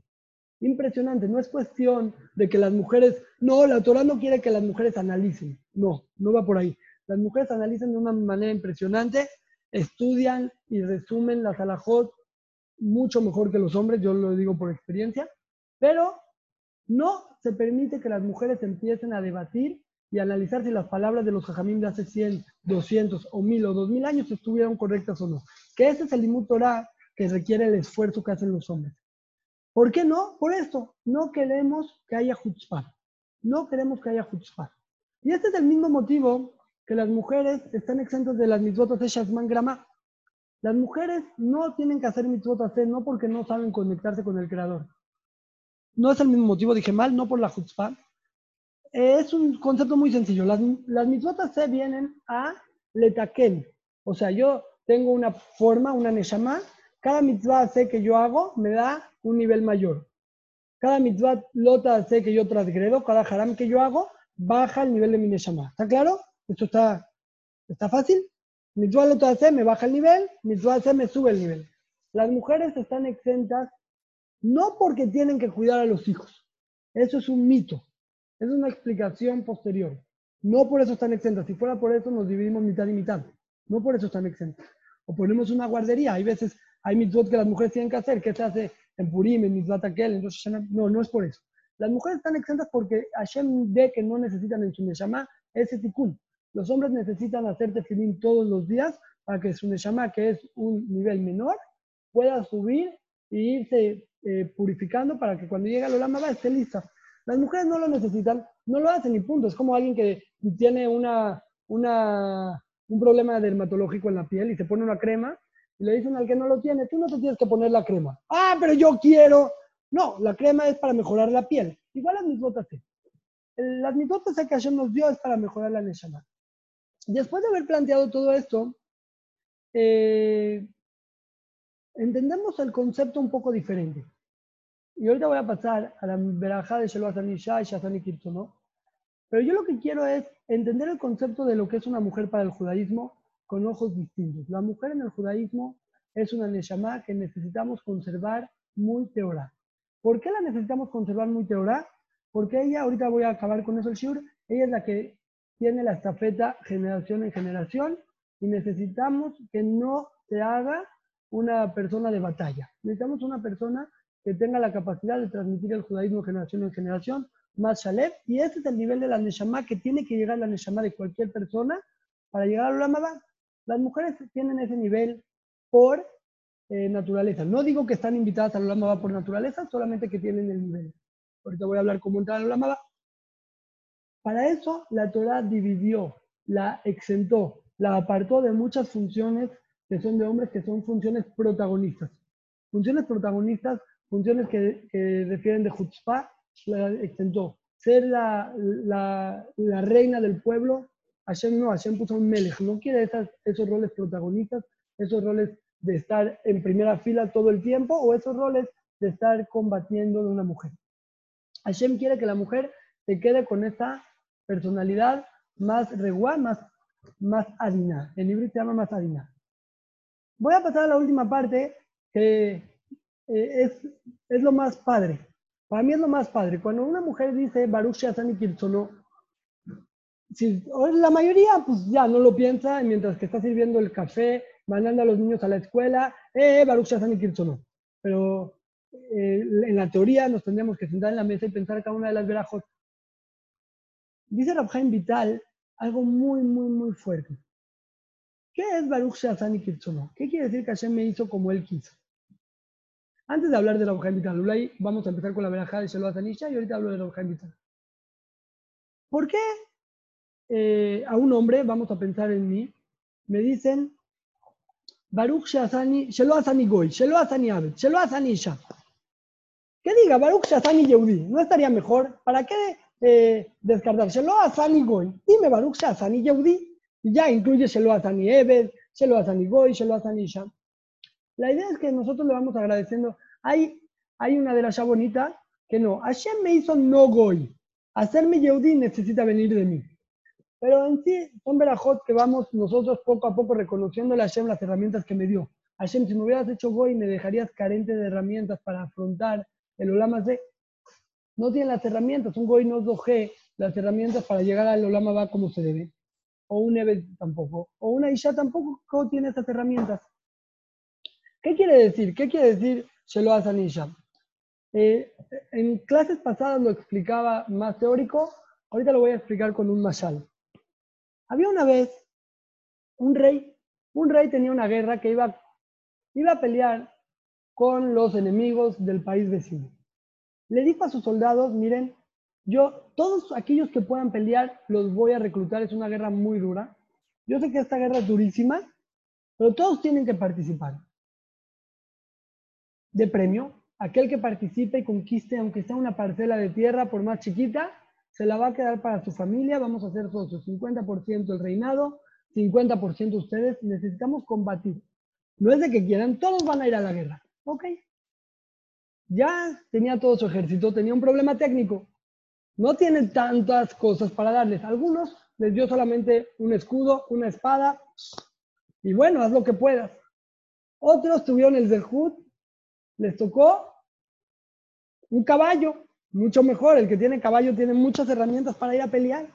Impresionante, no es cuestión de que las mujeres, no, la Torah no quiere que las mujeres analicen, no, no va por ahí. Las mujeres analizan de una manera impresionante, estudian y resumen las alajot mucho mejor que los hombres, yo lo digo por experiencia, pero no se permite que las mujeres empiecen a debatir y analizar si las palabras de los jajamim de hace 100, 200 o 1000 o 2000 años estuvieron correctas o no. Que ese es el Torah que requiere el esfuerzo que hacen los hombres. ¿Por qué no? Por esto, no queremos que haya chutzpah. No queremos que haya chutzpah. Y este es el mismo motivo que las mujeres están exentas de las mitzvot de Shazman Grama. Las mujeres no tienen que hacer mitzvot hacer, no porque no saben conectarse con el Creador. No es el mismo motivo, dije mal, no por la chutzpah, es un concepto muy sencillo. Las, las mitzvot se vienen a letaken. O sea, yo tengo una forma, una neshama. Cada mitzvah sé que yo hago me da un nivel mayor. Cada mitzvah lota sé que yo transgredo, cada haram que yo hago baja el nivel de mi neshama. ¿Está claro? ¿Esto está, está fácil? Mitzvah lota se me baja el nivel, mitzvah se me sube el nivel. Las mujeres están exentas no porque tienen que cuidar a los hijos. Eso es un mito. Es una explicación posterior. No por eso están exentas. Si fuera por eso, nos dividimos mitad y mitad. No por eso están exentas. O ponemos una guardería. Hay veces, hay mitzvot que las mujeres tienen que hacer. ¿Qué se hace en Purim, en mitzvot aquel? no, no es por eso. Las mujeres están exentas porque Hashem ve que no necesitan en su neshama ese tikkun. Los hombres necesitan hacer tefilín todos los días para que su neshama, que es un nivel menor, pueda subir e irse eh, purificando para que cuando llegue al Olama esté lista. Las mujeres no lo necesitan, no lo hacen y punto. Es como alguien que tiene una, una, un problema dermatológico en la piel y se pone una crema y le dicen al que no lo tiene, tú no te tienes que poner la crema. Ah, pero yo quiero. No, la crema es para mejorar la piel. Igual las misbotas. Las misbotas que Hashem nos dio es para mejorar la neshama. Después de haber planteado todo esto, eh, entendemos el concepto un poco diferente. Y ahorita voy a pasar a la verajá de Sheloazan y Shazan y ¿no? Pero yo lo que quiero es entender el concepto de lo que es una mujer para el judaísmo con ojos distintos. La mujer en el judaísmo es una neshama que necesitamos conservar muy teorá. ¿Por qué la necesitamos conservar muy teorá? Porque ella, ahorita voy a acabar con eso el shur, ella es la que tiene la estafeta generación en generación y necesitamos que no se haga una persona de batalla. Necesitamos una persona que tenga la capacidad de transmitir el judaísmo generación en generación, más Shalem, y ese es el nivel de la Neshama que tiene que llegar la Neshama de cualquier persona para llegar a la. Las mujeres tienen ese nivel por eh, naturaleza. No digo que están invitadas a la por naturaleza, solamente que tienen el nivel. Ahorita voy a hablar cómo entrar a la. Para eso, la Torah dividió, la exentó, la apartó de muchas funciones que son de hombres, que son funciones protagonistas. Funciones protagonistas funciones que, refieren de Jutzpah, la extentó. Ser la, reina del pueblo, Hashem no, Hashem puso un melech, no quiere esos roles protagonistas, esos roles de estar en primera fila todo el tiempo o esos roles de estar combatiendo de una mujer. Hashem quiere que la mujer se quede con esa personalidad más reguá, más, más adina. En libro se llama más adina. Voy a pasar a la última parte que eh, es, es lo más padre. Para mí es lo más padre. Cuando una mujer dice Baruch Shazani Kirsono, si, la mayoría pues ya no lo piensa mientras que está sirviendo el café mandando a los niños a la escuela, eh, Baruch Shazan y Kirchono. Pero eh, en la teoría nos tendríamos que sentar en la mesa y pensar cada una de las verajot. Dice Rabjaim Vital algo muy, muy, muy fuerte. ¿Qué es Baruch Shazan y Kirchono? ¿Qué quiere decir que Hashem me hizo como él quiso? Antes de hablar de Rabjaim Vital, Ulay, vamos a empezar con la verajá de Sheloah Zanisha y ahorita hablo de Rabjaim Vital. ¿Por qué eh, a un hombre, vamos a pensar en mí, me dicen Baruch Shazani, Shelo Asani Goy, Shelo Asani Abed, Shelo Isha. Que diga Baruch Shazani Yehudi, ¿no estaría mejor? ¿Para qué eh, descartar Shelo Asani Goy? Dime Baruch Shazani Yehudi y ya incluye Shelo Asani Ebed, Shelo Asani Goy, Shelo Asani Isha. La idea es que nosotros le vamos agradeciendo. Hay, hay una de las ya bonita que no, Hashem me hizo no Goy. Hacerme Yehudi necesita venir de mí. Pero en sí son verajot que vamos nosotros poco a poco reconociendo a Hashem las herramientas que me dio. Hashem, si me hubieras hecho Goy, me dejarías carente de herramientas para afrontar el Olama. No tiene las herramientas, un Goy no doje las herramientas para llegar al Olama va como se debe. O un Ebed tampoco. O una Isha tampoco tiene esas herramientas. ¿Qué quiere decir? ¿Qué quiere decir Shelo Isha? Eh, en clases pasadas lo explicaba más teórico, ahorita lo voy a explicar con un mashal. Había una vez un rey, un rey tenía una guerra que iba, iba a pelear con los enemigos del país vecino. Le dijo a sus soldados, miren, yo, todos aquellos que puedan pelear, los voy a reclutar, es una guerra muy dura. Yo sé que esta guerra es durísima, pero todos tienen que participar. De premio, aquel que participe y conquiste, aunque sea una parcela de tierra, por más chiquita, se la va a quedar para su familia, vamos a hacer socios, 50% el reinado, 50% ustedes, necesitamos combatir. No es de que quieran, todos van a ir a la guerra. Ok. Ya tenía todo su ejército, tenía un problema técnico. No tiene tantas cosas para darles. Algunos les dio solamente un escudo, una espada, y bueno, haz lo que puedas. Otros tuvieron el Zerhut, les tocó un caballo, mucho mejor, el que tiene caballo tiene muchas herramientas para ir a pelear.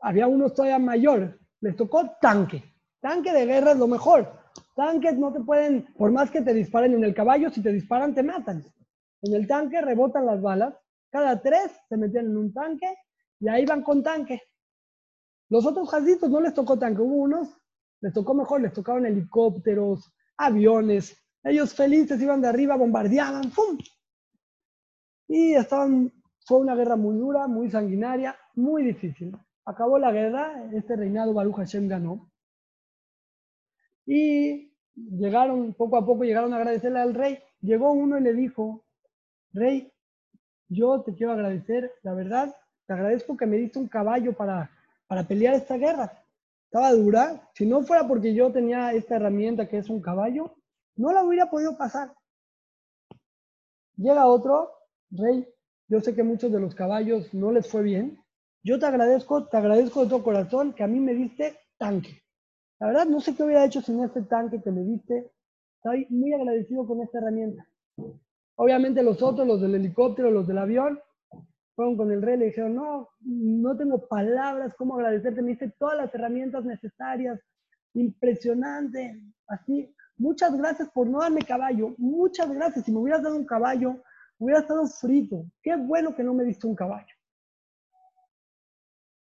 Había unos todavía mayor, les tocó tanque. Tanque de guerra es lo mejor. Tanques no te pueden, por más que te disparen en el caballo, si te disparan te matan. En el tanque rebotan las balas, cada tres se metían en un tanque y ahí van con tanque. Los otros jazitos no les tocó tanque, hubo unos, les tocó mejor, les tocaron helicópteros, aviones. Ellos felices iban de arriba, bombardeaban, ¡pum! Y estaban, fue una guerra muy dura, muy sanguinaria, muy difícil. Acabó la guerra, este reinado Baruch Hashem ganó. Y llegaron, poco a poco llegaron a agradecerle al rey. Llegó uno y le dijo, rey, yo te quiero agradecer, la verdad, te agradezco que me diste un caballo para, para pelear esta guerra. Estaba dura. Si no fuera porque yo tenía esta herramienta que es un caballo, no la hubiera podido pasar. Llega otro Rey, yo sé que muchos de los caballos no les fue bien. Yo te agradezco, te agradezco de todo corazón que a mí me diste tanque. La verdad, no sé qué hubiera hecho sin este tanque que me diste. Estoy muy agradecido con esta herramienta. Obviamente los otros, los del helicóptero, los del avión, fueron con el rey y le dijeron, no, no tengo palabras cómo agradecerte, me diste todas las herramientas necesarias, impresionante, así. Muchas gracias por no darme caballo, muchas gracias. Si me hubieras dado un caballo, Hubiera estado frito. Qué bueno que no me diste un caballo.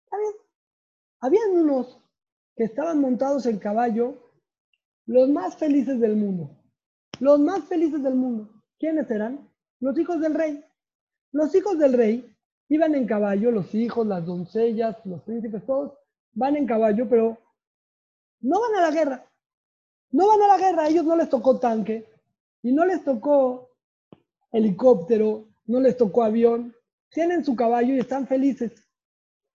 Está bien. Habían unos que estaban montados en caballo, los más felices del mundo. Los más felices del mundo. ¿Quiénes eran? Los hijos del rey. Los hijos del rey iban en caballo, los hijos, las doncellas, los príncipes, todos van en caballo, pero no van a la guerra. No van a la guerra, a ellos no les tocó tanque y no les tocó helicóptero, no les tocó avión, tienen su caballo y están felices.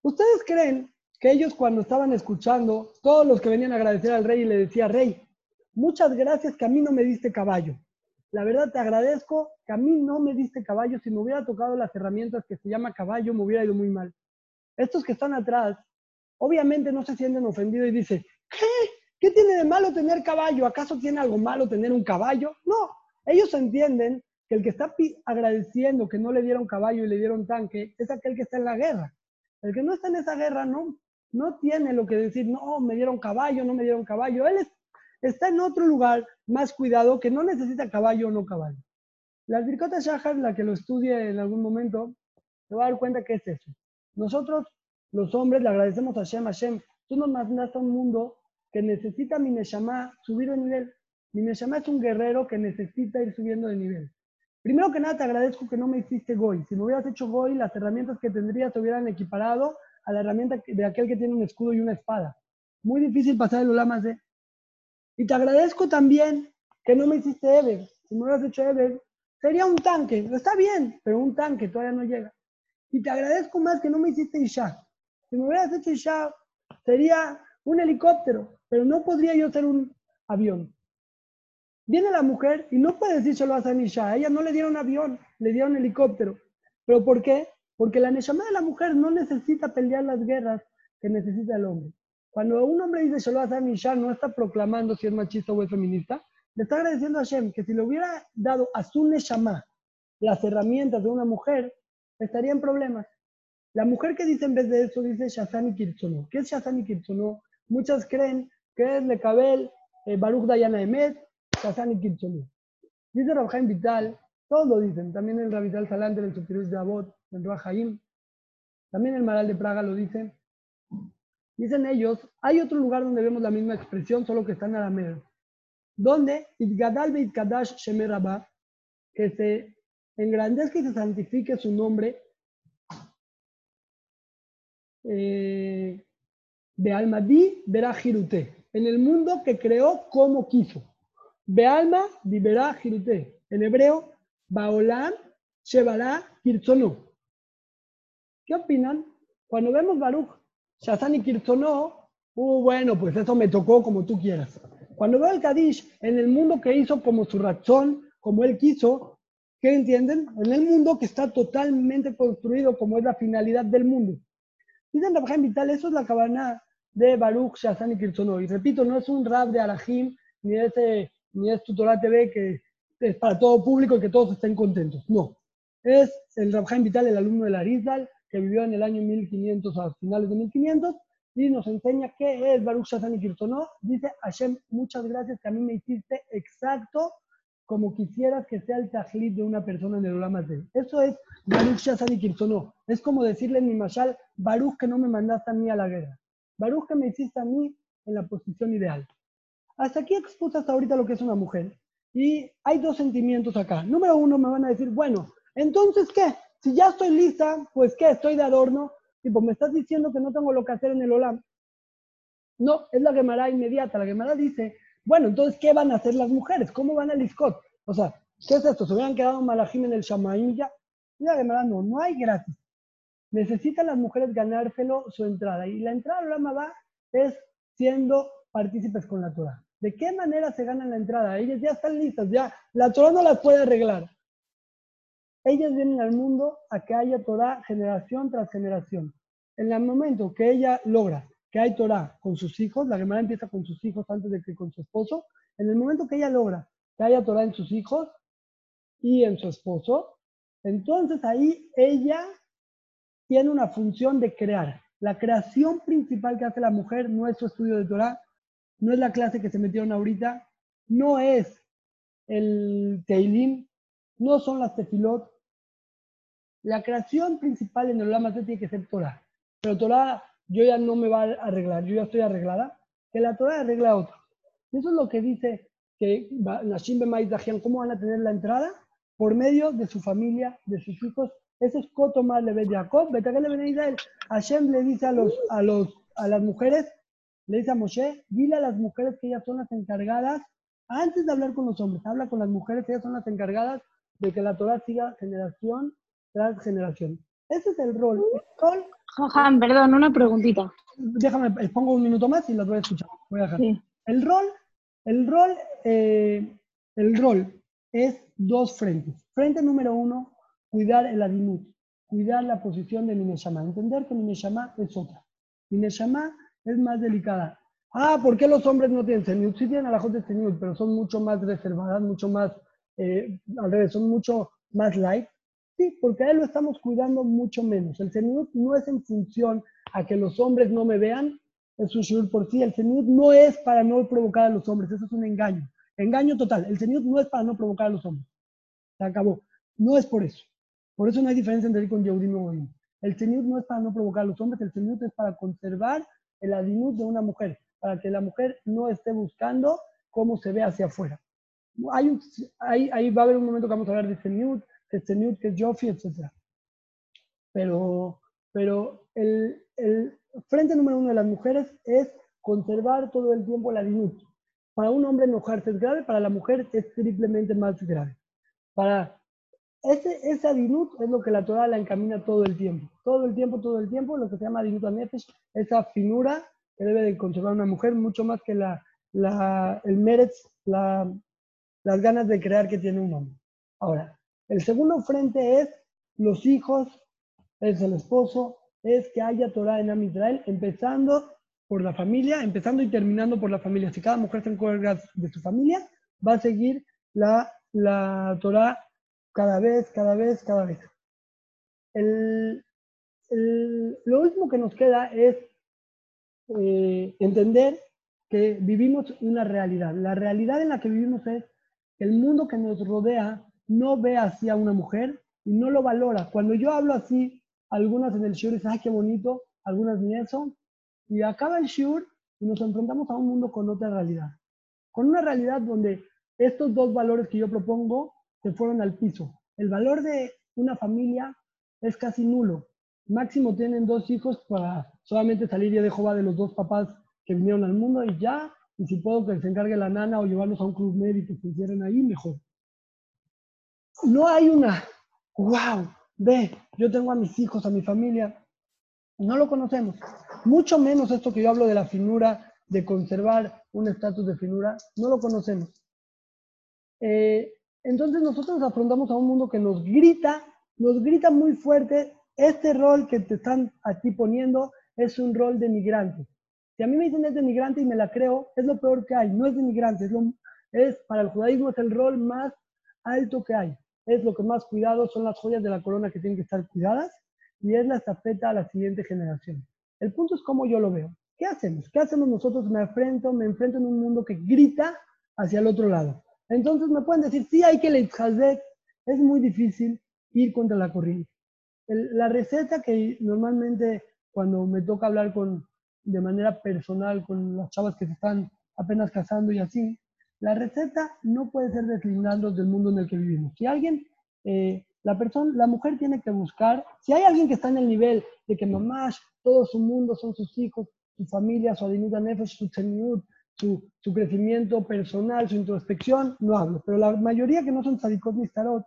¿Ustedes creen que ellos cuando estaban escuchando, todos los que venían a agradecer al rey y le decía, rey, muchas gracias que a mí no me diste caballo. La verdad te agradezco que a mí no me diste caballo. Si me hubiera tocado las herramientas que se llama caballo, me hubiera ido muy mal. Estos que están atrás, obviamente no se sienten ofendidos y dicen, ¿qué? ¿Qué tiene de malo tener caballo? ¿Acaso tiene algo malo tener un caballo? No, ellos entienden que el que está agradeciendo que no le dieron caballo y le dieron tanque es aquel que está en la guerra. El que no está en esa guerra no, no tiene lo que decir, no, me dieron caballo, no me dieron caballo. Él es- está en otro lugar más cuidado que no necesita caballo o no caballo. La Birkota Shahar, la que lo estudie en algún momento, se va a dar cuenta que es eso. Nosotros, los hombres, le agradecemos a Hashem, Hashem, tú nos mandaste a un mundo que necesita mi Neshama subir de nivel. Mi Neshama es un guerrero que necesita ir subiendo de nivel. Primero que nada, te agradezco que no me hiciste Goy. Si me hubieras hecho Goy, las herramientas que tendrías se hubieran equiparado a la herramienta de aquel que tiene un escudo y una espada. Muy difícil pasar el Olamas de. Y te agradezco también que no me hiciste Ever. Si me hubieras hecho Ever, sería un tanque. Está bien, pero un tanque todavía no llega. Y te agradezco más que no me hiciste Isha. Si me hubieras hecho Isha, sería un helicóptero, pero no podría yo ser un avión. Viene la mujer y no puede decir solo a Isha. A ella no le dieron avión, le dieron helicóptero. ¿Pero por qué? Porque la Neshama de la mujer no necesita pelear las guerras que necesita el hombre. Cuando un hombre dice solo a Isha, no está proclamando si es machista o es feminista, le está agradeciendo a Hashem que si le hubiera dado a su Neshama las herramientas de una mujer, estaría en problemas. La mujer que dice en vez de eso dice Shazani Kirtsono. ¿Qué es Shazani Kirtsono? Muchas creen que es Lekabel, eh, Baruch Dayana Emet, Shazani Kirtsono. Dice Rabjaim Vital, todos lo dicen, también el Rabital Salanter, el Subtirus de Abot, el Rahaim, también el Maral de Praga lo dice. Dicen ellos, hay otro lugar donde vemos la misma expresión, solo que está en arameo. Donde Itgadal Beit Kadash Shemer Rabba, que se engrandezca y se santifique su nombre, eh, Bealmadi Berá Jirute, en el mundo que creó como quiso. Bealma di Berá Jirute, en hebreo, Baolam Shebará Kirtzono. ¿Qué opinan? Cuando vemos Baruch, Shazani Kirtzono, uh, bueno, pues eso me tocó como tú quieras. Cuando veo el Kadish en el mundo que hizo como su razón, como él quiso, ¿qué entienden? En el mundo que está totalmente construido como es la finalidad del mundo. Dicen Rabjaim Vital, eso es la cabana de Baruch Shazan y Kirchhono. Y repito, no es un rap de Arahim, ni es, eh, ni es Tutorá TV que es para todo público y que todos estén contentos. No. Es el Rabjaim Vital, el alumno de la Rizal, que vivió en el año 1500 a finales de 1500, y nos enseña qué es Baruch Shazan y Kirchhono. Dice, Hashem, muchas gracias que a mí me hiciste exacto como quisieras que sea el tajlit de una persona en el Olam. Eso es Baruch Shazan y Kirchhono. Es como decirle en mi mashal, Baruch que no me mandaste a mí a la guerra. Baruch que me hiciste a mí en la posición ideal. Hasta aquí expuse hasta ahorita lo que es una mujer. Y hay dos sentimientos acá. Número uno, me van a decir, bueno, entonces, ¿qué? Si ya estoy lista, pues ¿qué? Estoy de adorno. Tipo, me estás diciendo que no tengo lo que hacer en el Olam. No, es la Gemara inmediata. La Gemara dice, bueno, entonces, ¿qué van a hacer las mujeres? ¿Cómo van al Iscot? O sea, ¿qué es esto? ¿Se hubieran quedado malajim en el Shamaim ya? La Gemara no, no hay gratis. Necesitan las mujeres ganárselo su entrada. Y la entrada al Olam va es siendo partícipes con la Torah. ¿De qué manera se ganan la entrada? Ellas ya están listas, ya. La Torah no las puede arreglar. Ellas vienen al mundo a que haya Torah generación tras generación. En el momento que ella logra que hay Torah con sus hijos, la Gemara empieza con sus hijos antes de que con su esposo, en el momento que ella logra que haya Torah en sus hijos y en su esposo, entonces ahí ella tiene una función de crear. La creación principal que hace la mujer no es su estudio de Torah, no es la clase que se metieron ahorita, no es el Teilim, no son las tefilot. La creación principal en el Olam tiene que ser Torah. Pero Torah yo ya no me va a arreglar, yo ya estoy arreglada, que la Torah arregla a otro. Eso es lo que dice que Nashim Dajian, ¿cómo van a tener la entrada? Por medio de su familia, de sus hijos. Ese es Kotomar Levet Jacob, Betagel Levet Israel. Hashem le dice a, los, a, los, a las mujeres, le dice a Moshe, dile a las mujeres que ellas son las encargadas, antes de hablar con los hombres, habla con las mujeres, ellas son las encargadas de que la Torah siga generación tras generación. Ese es el rol. El rol Johan, perdón, una preguntita. déjame, eh, pongo un minuto más y las voy a escuchar. Voy a dejar. Sí. El rol, el rol, eh, el rol es dos frentes. Frente número uno, cuidar el adinut, cuidar la posición de mi neshama, entender que mi neshama es otra. Mi neshama es más delicada. Ah, ¿por qué los hombres no tienen seniut? Sí tienen alajot de seniut, pero son mucho más reservadas, mucho más, eh, al revés, son mucho más light. Sí, porque a lo estamos cuidando mucho menos. El Zenut no es en función a que los hombres no me vean, es un por sí. El Zenut no es para no provocar a los hombres, eso es un engaño. Engaño total. El Zenut no es para no provocar a los hombres. Se acabó. No es por eso. Por eso no hay diferencia entre ir con Yehudim y. El Zenut no es para no provocar a los hombres, el Zenut es para conservar el adinut de una mujer, para que la mujer no esté buscando cómo se ve hacia afuera. Hay ahí va a haber un momento que vamos a hablar de Zenut, que es Zenut, que es Jofi, etc. Pero, pero el, el frente número uno de las mujeres es conservar todo el tiempo el adinut. Para un hombre enojarse es grave, para la mujer es triplemente más grave. Para ese, ese adinut es lo que la Torah la encamina todo el tiempo. Todo el tiempo, todo el tiempo, lo que se llama adinut anefesh, esa finura que debe de conservar una mujer, mucho más que la, la, el meretz, la, las ganas de crear que tiene un hombre. Ahora, el segundo frente es los hijos, es el esposo, es que haya Torah en Am Israel, empezando por la familia, empezando y terminando por la familia. Si cada mujer se encarga de su familia, va a seguir la, la Torah cada vez, cada vez, cada vez. El, el- lo último que nos queda es eh, entender que vivimos una realidad. La realidad en la que vivimos es el mundo que nos rodea no ve así a una mujer y no lo valora. Cuando yo hablo así, algunas en el shiur dicen, ay, qué bonito, algunas ni eso, y acaba el shiur y nos enfrentamos a un mundo con otra realidad. Con una realidad donde estos dos valores que yo propongo se fueron al piso. El valor de una familia es casi nulo. Máximo tienen dos hijos para solamente salir ya de Jehová de los dos papás que vinieron al mundo y ya, y si puedo que se encargue la nana o llevarlos a un club médico que se hicieran ahí, mejor. No hay una, wow, ve, yo tengo a mis hijos, a mi familia, no lo conocemos. Mucho menos esto que yo hablo de la finura, de conservar un estatus de finura, no lo conocemos. Eh, entonces nosotros afrontamos a un mundo que nos grita, nos grita muy fuerte, este rol que te están a ti poniendo es un rol de migrante. Si a mí me dicen es de migrante y me la creo, es lo peor que hay, no es de migrante, es, lo, es para el judaísmo es el rol más alto que hay, es lo que más cuidado, son las joyas de la corona que tienen que estar cuidadas y es la estafeta a la siguiente generación. El punto es cómo yo lo veo. ¿Qué hacemos? ¿Qué hacemos nosotros? Me enfrento, me enfrento en un mundo que grita hacia el otro lado. Entonces me pueden decir, sí, hay que leitchazek, es muy difícil ir contra la corriente. La receta que normalmente cuando me toca hablar con, de manera personal con las chavas que se están apenas casando y así, la receta no puede ser desligarlos del mundo en el que vivimos. Si alguien, eh, la persona, la mujer tiene que buscar, si hay alguien que está en el nivel de que mamá, todo su mundo son sus hijos, su familia, su nefesh, su tzeniut, su, su crecimiento personal, su introspección, no hablo. Pero la mayoría que no son tzadikot ni starot,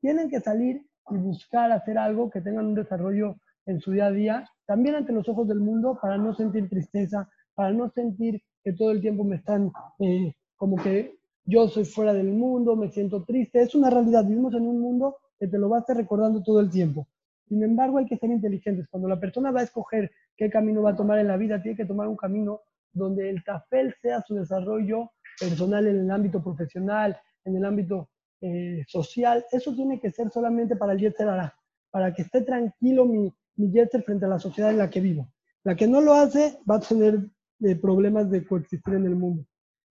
tienen que salir y buscar hacer algo que tengan un desarrollo en su día a día, también ante los ojos del mundo, para no sentir tristeza, para no sentir que todo el tiempo me están eh, como que yo soy fuera del mundo, me siento triste. Es una realidad, vivimos en un mundo que te lo va a estar recordando todo el tiempo. Sin embargo, hay que ser inteligentes. Cuando la persona va a escoger qué camino va a tomar en la vida, tiene que tomar un camino donde el tafel sea su desarrollo personal en el ámbito profesional, en el ámbito eh, social. Eso tiene que ser solamente para el Yetzer Hará, para que esté tranquilo mi, mi frente a la sociedad en la que vivo. La que no lo hace va a tener eh, problemas de coexistir en el mundo.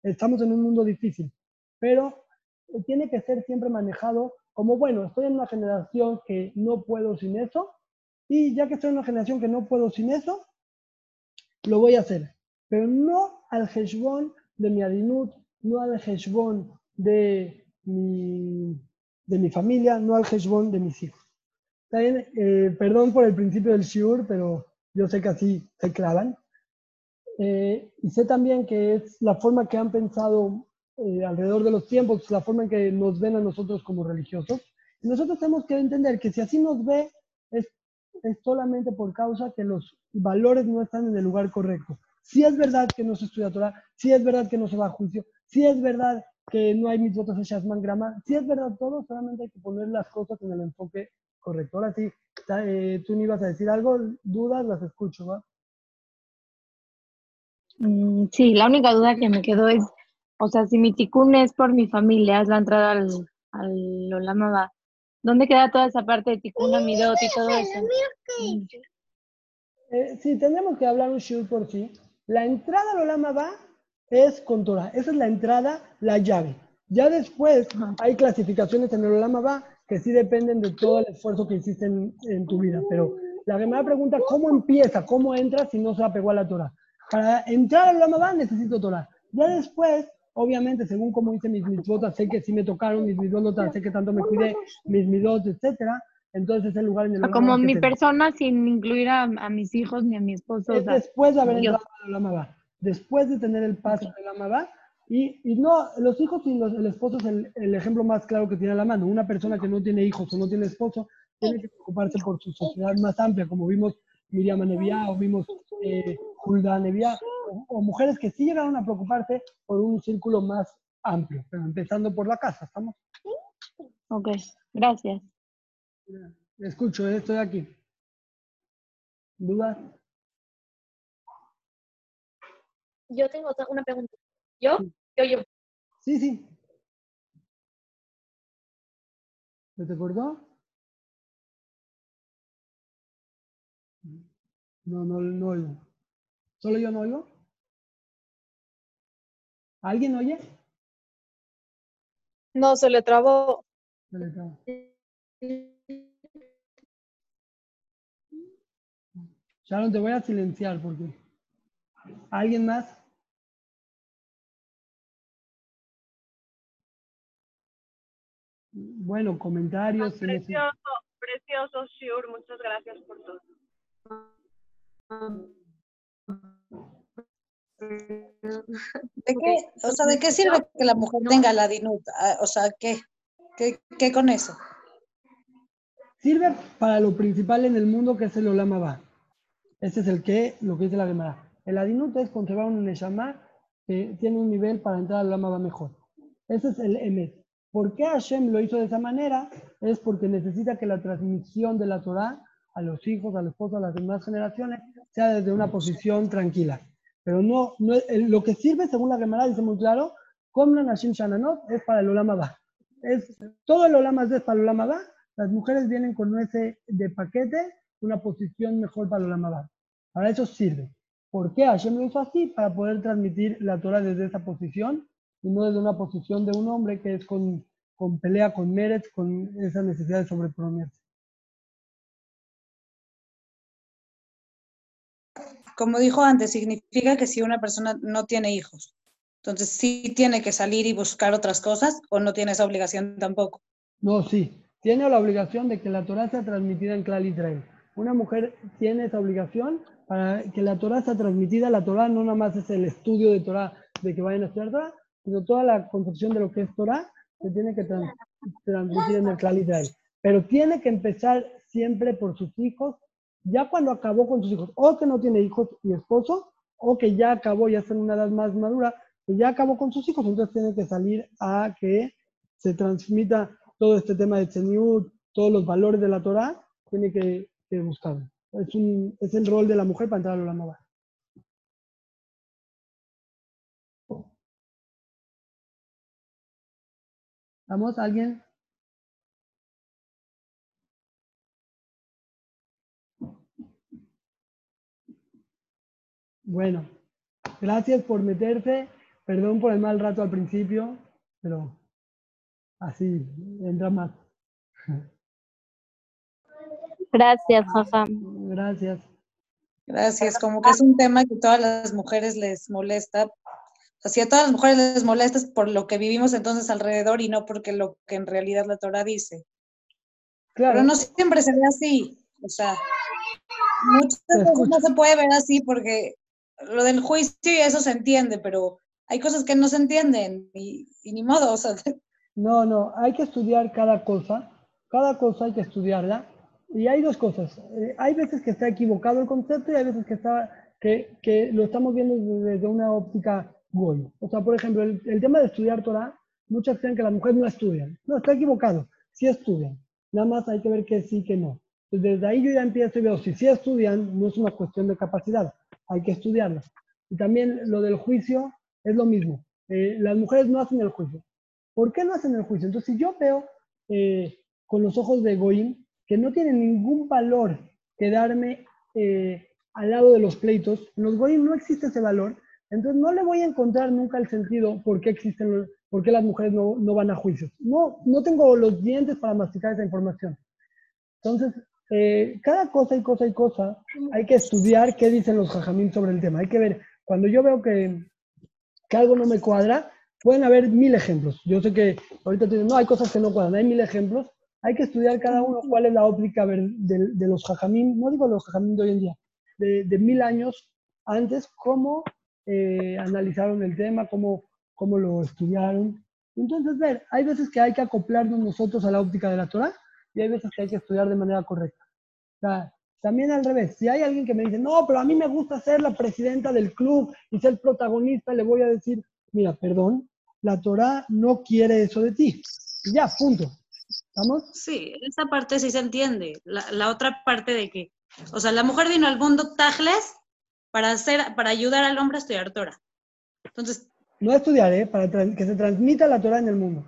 Estamos en un mundo difícil, pero eh, tiene que ser siempre manejado como, bueno, estoy en una generación que no puedo sin eso, y ya que estoy en una generación que no puedo sin eso, lo voy a hacer. Pero no al heshbon de mi adinut, no al heshbon de mi, de mi familia, no al heshbon de mis hijos. También, eh, perdón por el principio del shiur, pero yo sé que así se clavan. Eh, y sé también que es la forma que han pensado eh, alrededor de los tiempos, la forma en que nos ven a nosotros como religiosos. Y nosotros tenemos que entender que si así nos ve, es, es solamente por causa que los valores no están en el lugar correcto. Si es verdad que no se estudia Torah, si es verdad que no se va a juicio, si es verdad que no hay mitzvot hechas grama, si es verdad todo, solamente hay que poner las cosas en el enfoque correcto. Ahora sí, eh, tú me ibas a decir algo, dudas, las escucho, ¿va? Mm, sí, la única duda que me quedó es, o sea, si mi ticún es por mi familia, es la entrada al, al Olam Abba, ¿Dónde queda toda esa parte de Tikkun Midot y todo eso? Mm. Eh, sí, tenemos que hablar un shiur por sí. La entrada al Olama va es con Torah. Esa es la entrada, la llave. Ya después hay clasificaciones en el Olama va que sí dependen de todo el esfuerzo que hiciste en, en tu vida. Pero la Gemara pregunta cómo empieza, cómo entra si no se apegó a la Torah. Para entrar al va necesito Torah. Ya después, obviamente, según como hice mis mitzvot, sé que sí me tocaron, mis mitzvot, sé que tanto me cuidé, mis mitzvot, etcétera. Entonces es el lugar en el como mi tengo. persona sin incluir a, a mis hijos ni a mi esposo. o Es sea, después de haber yo. entrado al Haba, después de tener el paso del Olam Haba, y, y no, los hijos y los- el esposo es el, el ejemplo más claro que tiene a la mano. Una persona que no tiene hijos o no tiene esposo tiene que preocuparse por su sociedad más amplia, como vimos Miriam Neviá o vimos eh, Hulda Neviá, o, o mujeres que sí llegaron a preocuparse por un círculo más amplio, pero empezando por la casa, ¿estamos? Ok, gracias. Escucho, eh, estoy aquí. ¿Dudas? Yo tengo otra- una pregunta. ¿Yo? Yo, yo. Sí, sí. ¿Se te acordó? No, no, no. ¿Solo yo no oigo? ¿Alguien oye? No, se le trabó. Se le. Sharon, te voy a silenciar porque. ¿Alguien más? Bueno, comentarios. sé. Precioso, precioso, Shur. Muchas gracias por todo. ¿De qué, o sea, ¿de qué sirve que la mujer tenga la dinut? Ah, O sea, ¿qué? ¿Qué, qué con eso? Sirve para lo principal en el mundo que es el Olama Ba. Ese es el que, lo que dice la Gemara. El Adinut es conservar un Neshama que tiene un nivel para entrar al Olama Ba mejor. Ese es el Emet. ¿Por qué Hashem lo hizo de esa manera? Es porque necesita que la transmisión de la Torah a los hijos, a la esposa, a las demás generaciones, sea desde una posición tranquila. Pero no, no lo que sirve, según la Gemara, dice muy claro, Komlan Hashim Shananot es para el Olama Ba. Es, todo el Olama es para el Olama Ba. Las mujeres vienen con ese de paquete, una posición mejor para el Olama Ba. Para eso sirve. ¿Por qué Hashem lo hizo así? Para poder transmitir la Torah desde esa posición y no desde una posición de un hombre que es con, con pelea, con Meretz, con esa necesidad de sobreponerse. Como dijo antes, significa que si una persona no tiene hijos, entonces sí tiene que salir y buscar otras cosas o no tiene esa obligación tampoco. No, sí. Tiene la obligación de que la Torah sea transmitida en Klal Israel. Una mujer tiene esa obligación para que la Torah sea transmitida. La Torah no nada más es el estudio de Torah, de que vayan a estudiar Torah, sino toda la concepción de lo que es Torah se tiene que trans- transmitir en el Klal Israel. Pero tiene que empezar siempre por sus hijos, ya cuando acabó con sus hijos, o que no tiene hijos y esposo, o que ya acabó, ya está en una edad más madura, que ya acabó con sus hijos, entonces tiene que salir a que se transmita todo este tema de Tzeniut, todos los valores de la Torah, tiene que, buscarlo. Es, un, es el rol de la mujer para entrar a la Haba. ¿Vamos? ¿Alguien? Bueno, gracias por meterse. Perdón por el mal rato al principio, pero así entra más. Gracias, jaja. Gracias. Gracias, como que es un tema que a todas las mujeres les molesta. O sea, si a todas las mujeres les molesta es por lo que vivimos entonces alrededor y no porque lo que en realidad la Torah dice. Claro, Pero no siempre se ve así. O sea, muchas veces no se puede ver así porque lo del juicio y eso se entiende, pero hay cosas que no se entienden y, ni modo. No, no, hay que estudiar cada cosa. Cada cosa hay que estudiarla. Y hay dos cosas. Eh, hay veces que está equivocado el concepto y hay veces que, está, que, que lo estamos viendo desde, una óptica goy. O sea, por ejemplo, el, tema de estudiar Torah, muchas creen que las mujeres no estudian. No, está equivocado. Sí estudian. Nada más hay que ver que sí, que no. Desde ahí yo ya empiezo y veo, si sí estudian, no es una cuestión de capacidad, hay que estudiarla. Y también lo del juicio es lo mismo. Eh, las mujeres no hacen el juicio. ¿Por qué no hacen el juicio? Entonces, si yo veo eh, con los ojos de Goim, que no tienen ningún valor quedarme eh, al lado de los pleitos. En los Goim no existe ese valor, entonces no le voy a encontrar nunca el sentido por qué existen por qué las mujeres no, no van a juicios. No, no tengo los dientes para masticar esa información. Entonces, eh, cada cosa y cosa y cosa, hay que estudiar qué dicen los jajamín sobre el tema. Hay que ver, cuando yo veo que, que algo no me cuadra, pueden haber mil ejemplos. Yo sé que ahorita te dicen, no, hay cosas que no cuadran, hay mil ejemplos. Hay que estudiar cada uno cuál es la óptica de, los jajamín, no digo los jajamín de hoy en día, de, de mil años antes, cómo eh, analizaron el tema, cómo, cómo lo estudiaron. Entonces, ver, hay veces que hay que acoplarnos nosotros a la óptica de la Torah y hay veces que hay que estudiar de manera correcta. O sea, también al revés, si hay alguien que me dice, no, pero a mí me gusta ser la presidenta del club y ser protagonista, le voy a decir, mira, perdón, la Torah no quiere eso de ti. Y ya, punto. ¿Estamos? Sí, esa parte sí se entiende. La, la otra parte de que, o sea, la mujer vino al mundo tajles para hacer, para ayudar al hombre a estudiar Torah. Entonces, No estudiar, ¿eh? Para que se transmita la Torah en el mundo.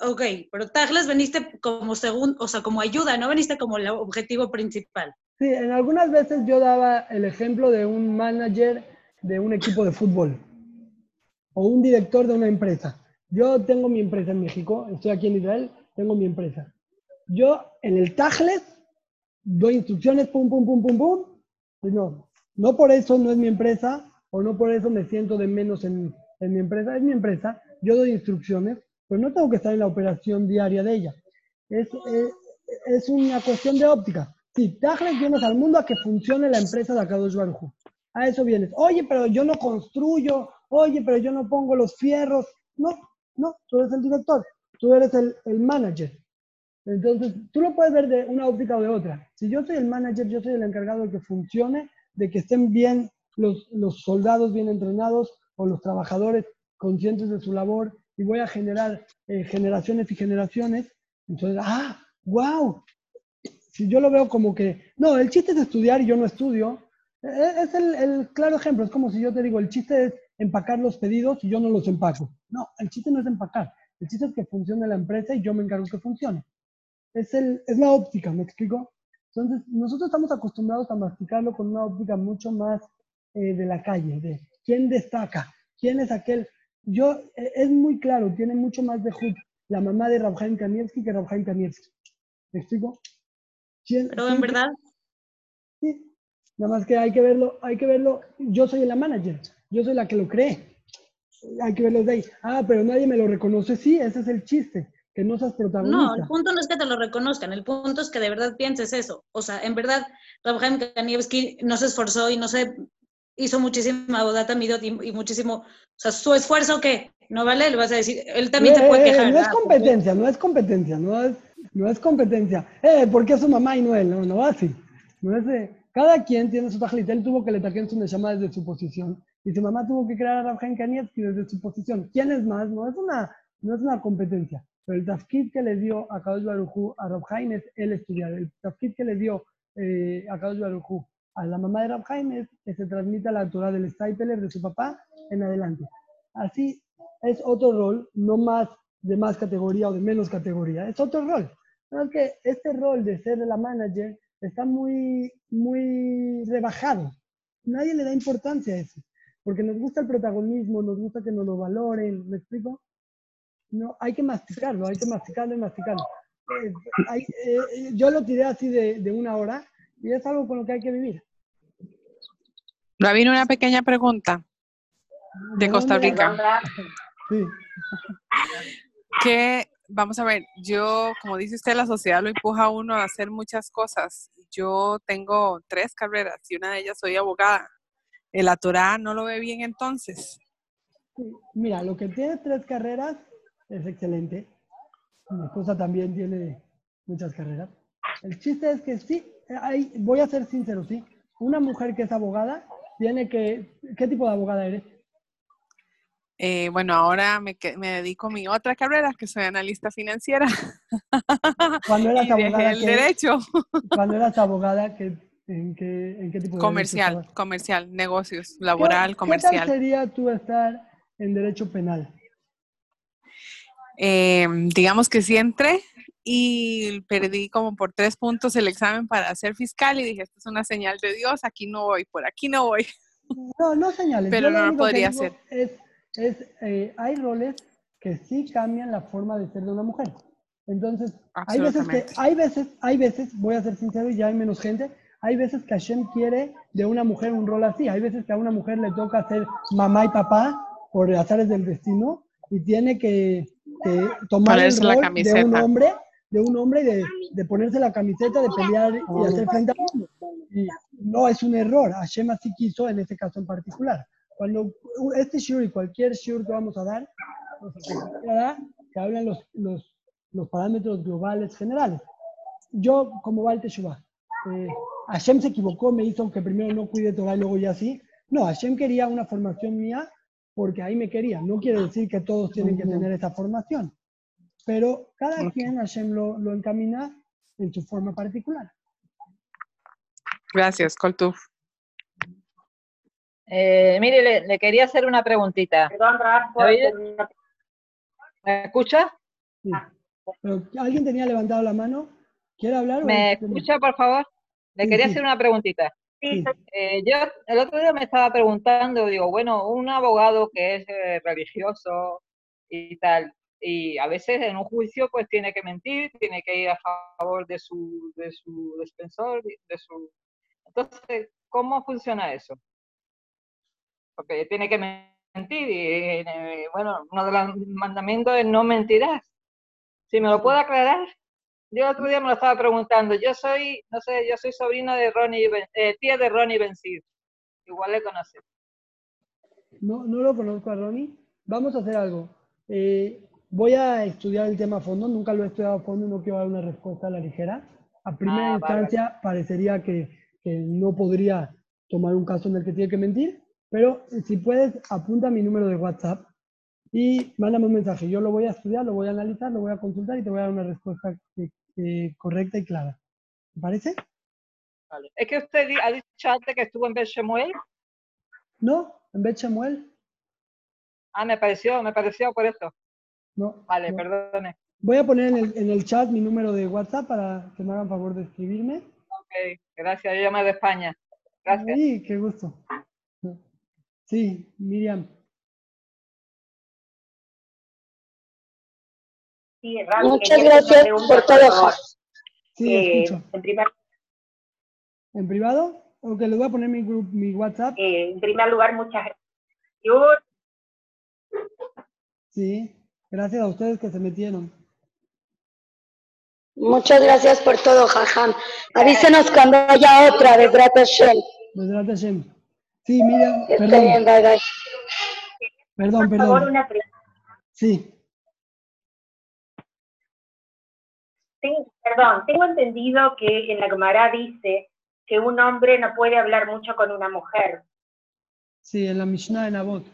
Ok, pero tajles veniste como segundo, o sea, como ayuda, no veniste como el objetivo principal. Sí, en algunas veces yo daba el ejemplo de un manager de un equipo de fútbol o un director de una empresa. Yo tengo mi empresa en México, estoy aquí en Israel, tengo mi empresa. Yo en el Tajles doy instrucciones, pum, pum, pum, pum, pum. Y no, no por eso no es mi empresa o no por eso me siento de menos en, en mi empresa. Es mi empresa, yo doy instrucciones, pero no tengo que estar en la operación diaria de ella. Es, es, una cuestión de óptica. Sí, Tajles vienes al mundo a que funcione la empresa de Akadosh Baruj. A eso vienes. Oye, pero yo no construyo. Oye, pero yo no pongo los fierros. No, no, tú eres el director. Tú eres el, el manager. Entonces, tú lo puedes ver de una óptica o de otra. Si yo soy el manager, yo soy el encargado de que funcione, de que estén bien los, los soldados bien entrenados o los trabajadores conscientes de su labor y voy a generar eh, generaciones y generaciones. Entonces, ah, wow. Si yo lo veo como que, no, el chiste es estudiar y yo no estudio, eh, es el, el claro ejemplo. Es como si yo te digo, el chiste es empacar los pedidos y yo no los empaco. No, el chiste no es empacar. El chiste es que funcione la empresa y yo me encargo que funcione. Es, el, es la óptica, ¿me explico? Entonces, nosotros estamos acostumbrados a masticarlo con una óptica mucho más eh, de la calle, de quién destaca, quién es aquel. Yo, eh, es muy claro, tiene mucho más de Hood la mamá de Rabjaim Kanievski que Rabjaim Kanievski. ¿Me explico? ¿Quién- Pero en verdad, Sí. Nada más que hay que verlo, hay que verlo. Yo soy la manager, yo soy la que lo cree. Hay que verlo de ahí. Ah, pero nadie me lo reconoce. Sí, ese es el chiste, que no seas protagonista. no, el punto no es que te lo reconozcan, el punto es que de verdad pienses eso. O sea, en verdad, Rabjaim Kanievski no se esforzó y no se hizo muchísima bodata midot y, y muchísimo, o sea, su esfuerzo que no vale, le vas a decir, él también Eh, te puede eh, quejar. no es competencia, no es competencia, no es, no es competencia. Eh, ¿por qué su mamá y no él? No, no va así. No es de- cada quien tiene su tajlit. Él tuvo que le taquen su neshama desde su posición. Y su mamá tuvo que crear a Rabjaim Kanievski desde su posición. ¿Quién es más? No es una, no es una competencia. Pero el tafkid que le dio a Kadosh Barujú a Rabjaim es el estudiar. El tafkid que le dio eh, a Kadosh Barujú a la mamá de Rabjaim es que se transmita la Torah del Staipeler de su papá en adelante. Así es otro rol, no más de más categoría o de menos categoría, es otro rol. Pero es que este rol de ser la manager está muy, muy rebajado. Nadie le da importancia a eso, porque nos gusta el protagonismo, nos gusta que nos lo valoren, ¿me explico? No, hay que masticarlo, hay que masticarlo y masticarlo. Eh, hay- eh, yo lo tiré así de, de una hora y es algo con lo que hay que vivir. Rabino, una pequeña pregunta de ¿De Costa? Rica. Sí. Que, vamos a ver, yo, como dice usted, la sociedad lo empuja a uno a hacer muchas cosas. Yo tengo tres carreras y una de ellas soy abogada. ¿El la Torah no lo ve bien entonces? Mira, lo que tiene tres carreras es excelente. Mi esposa también tiene muchas carreras. El chiste es que sí, hay, voy a ser sincero, sí. Una mujer que es abogada tiene que... ¿Qué tipo de abogada eres? Eh, bueno, ahora me, que- me dedico a mi otra carrera, que soy analista financiera. Cuando eras Y abogada, el ¿qué- derecho. Cuando eras abogada, ¿qué, en, qué, ¿en qué tipo de Comercial, comercial, negocios, ¿Qué- laboral, ¿Qué comercial. tal sería tú estar en derecho penal? Eh, digamos que sí entré y perdí como por tres puntos el examen para ser fiscal y dije, esto es una señal de Dios, aquí no voy, por aquí no voy. No, no señales. Pero no lo podría hacer. Es, es, eh, hay roles que sí cambian la forma de ser de una mujer. Entonces, hay veces que, hay veces, hay veces, voy a ser sincero y ya hay menos gente, hay veces que Hashem quiere de una mujer un rol así. Hay veces que a una mujer le toca ser mamá y papá por azares del destino y tiene que, que tomar el Ponerse la rol de un hombre, de un hombre y de, de ponerse la camiseta, de pelear y hacer frente al mundo. Y no es un error, Hashem así quiso en este caso en particular. Cuando este shiur y cualquier shiur que vamos a dar, vamos a dar, que hablan los, los, los parámetros globales generales. Yo, como Baal Teshuvah, eh, Hashem se equivocó, me hizo que primero no cuide Torah y luego ya sí. No, Hashem quería una formación mía porque ahí me quería. No quiere decir que todos tienen que tener esa formación. Pero cada quien Hashem lo, lo encamina en su forma particular. Gracias, Coltuf. Eh, mire, le, le quería hacer una preguntita. Perdón, ¿Me escucha? Sí. Pero, ¿Alguien tenía levantado la mano? ¿Quiere hablar? ¿Me es- escucha, por favor? Le Sí, quería sí. hacer una preguntita. Sí. Eh, yo el otro día me estaba preguntando, digo, bueno, un abogado que es eh, religioso y tal, y a veces en un juicio pues tiene que mentir, tiene que ir a favor de su, de su de su... Entonces, ¿cómo funciona eso? Porque tiene que mentir y, eh, bueno, uno de los mandamientos es no mentirás. Si me lo puede aclarar. Yo otro día me lo estaba preguntando. Yo soy, no sé, yo soy sobrina de Ronnie, eh, tía de Ronnie Bencid. Igual le conoce. No, no lo conozco a Ronnie. Vamos a hacer algo. Eh, voy a estudiar el tema a fondo. Nunca lo he estudiado a fondo y no quiero dar una respuesta a la ligera. A primera Ah, vale, instancia parecería que, que no podría tomar un caso en el que tiene que mentir, pero si puedes, apunta mi número de WhatsApp y mándame un mensaje. Yo lo voy a estudiar, lo voy a analizar, lo voy a consultar y te voy a dar una respuesta correcta y clara. ¿Te parece? Vale. Es que usted ha dicho antes que estuvo en Bechemuel. ¿No? ¿En Samuel? Ah, me pareció, me pareció por eso. No. Vale, no. perdone. Voy a poner en el, en el chat mi número de WhatsApp para que me hagan favor de escribirme. Ok, gracias. Yo llamo de España. Gracias. Sí, qué gusto. Sí, Miriam. Sí, Muchas gracias por todo, favor. Sí, Eh, escucho. en, primer, ¿En privado? Ok, les voy a poner mi, grup, mi WhatsApp. eh, en primer lugar, muchas gracias. Yo, Sí, gracias a ustedes que se metieron. Muchas gracias por todo, Jajam. Avísenos cuando haya otra, de Hashem. Besrat Hashem. Sí, bien, perdón, bye bye. perdón, por favor, perdón. una pregunta. Sí, Tengo- perdón, tengo entendido que en la Gemara dice que un hombre no puede hablar mucho con una mujer. sí, en la Mishnah en Avot.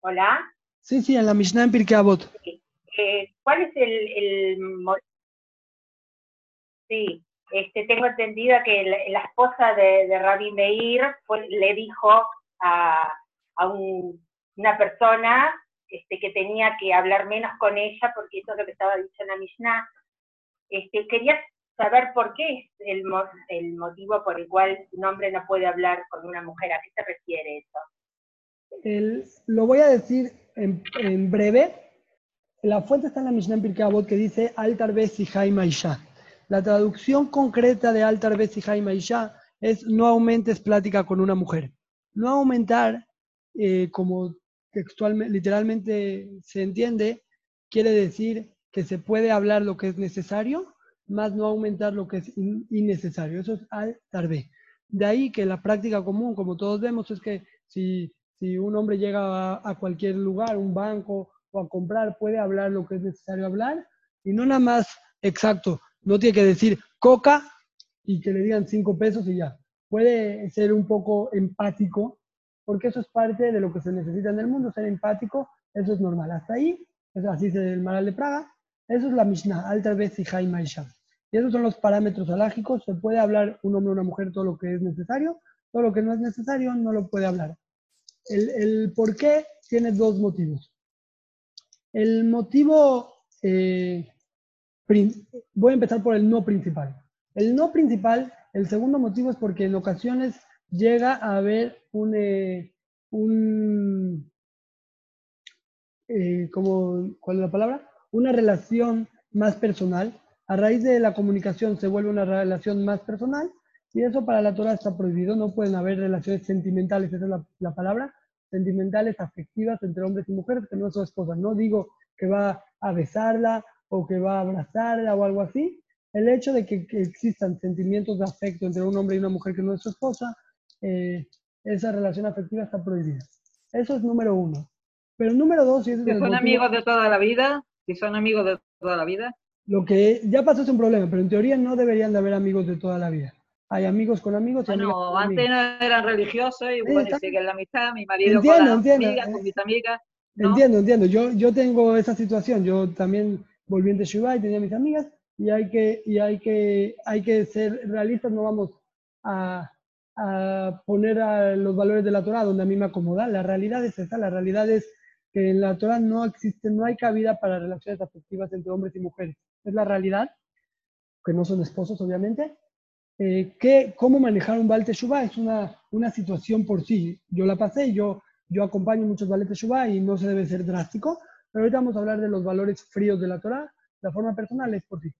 ¿Hola? Sí, sí, en la Mishnah en Pirkei Avot. Eh, ¿Cuál es el, el Sí, este, tengo entendido que la, la esposa de, de Rabbi Meir fue- le dijo a, a un- una persona este, que tenía que hablar menos con ella, porque eso es lo que estaba dicho en la Mishnah. Este, quería saber por qué es el, mo- el motivo por el cual un hombre no puede hablar con una mujer. ¿A qué se refiere eso? El- lo voy a decir en, breve. La fuente está en la Mishnah en Pirkei que dice Altar Bes y. La traducción concreta de Altar Bes y es no aumentes plática con una mujer. No aumentar, eh, como textualmente, literalmente se entiende, quiere decir que se puede hablar lo que es necesario, más no aumentar lo que es in- innecesario. Eso es Altar Be. De ahí que la práctica común, como todos vemos, es que si, si un hombre llega a, cualquier lugar, un banco o a comprar, puede hablar lo que es necesario hablar y no nada más exacto. No tiene que decir coca y que le digan cinco pesos y ya. Puede ser un poco empático, porque eso es parte de lo que se necesita en el mundo, ser empático, eso es normal. Hasta ahí, es así es el Maral de Praga, eso es la Mishnah, alta vez y Jaime. Y esos son los parámetros alágicos. Se puede hablar un hombre o una mujer todo lo que es necesario, todo lo que no es necesario no lo puede hablar. El, por qué tiene dos motivos. El motivo eh, voy a empezar por el no principal. El no principal, el segundo motivo es porque en ocasiones llega a haber un, eh, un eh, como, ¿cuál es la palabra? Una relación más personal. A raíz de la comunicación se vuelve una relación más personal y eso para la Torah está prohibido. No pueden haber relaciones sentimentales, esa es la, la palabra, sentimentales, afectivas entre hombres y mujeres que no son esposas. No digo que va a besarla o que va a abrazarla o algo así. El hecho de que, que existan sentimientos de afecto entre un hombre y una mujer que no es su esposa, eh, esa relación afectiva está prohibida. Eso es número uno. Pero número dos, es Si el son motivo- amigos de toda la vida, si son amigos de toda la vida, Lo que ya pasó es un problema, pero en teoría no deberían de haber amigos de toda la vida. Hay amigos con amigos y bueno, con antes amigos. no eran religiosos y bueno, está siguen la amistad, mi marido Entiendo, con las entiendo, amigas, eh. con mis amigas, ¿no? Entiendo, entiendo. Yo, yo tengo esa situación. Yo también volví en Teshuvah y tenía mis amigas y hay que, y hay que, hay que ser realistas. No vamos a, a poner a los valores de la Torah donde a mí me acomoda. La realidad es esa. La realidad es que en la Torah no existe, no hay cabida para relaciones afectivas entre hombres y mujeres. Es la realidad, que no son esposos, obviamente. Eh, que, ¿Cómo manejar un Baal Teshuvah? Es una, una situación por sí. Yo la pasé, yo, yo acompaño muchos Baal Teshuvah y no se debe ser drástico, pero ahorita vamos a hablar de los valores fríos de la Torah. La forma personal es por sí.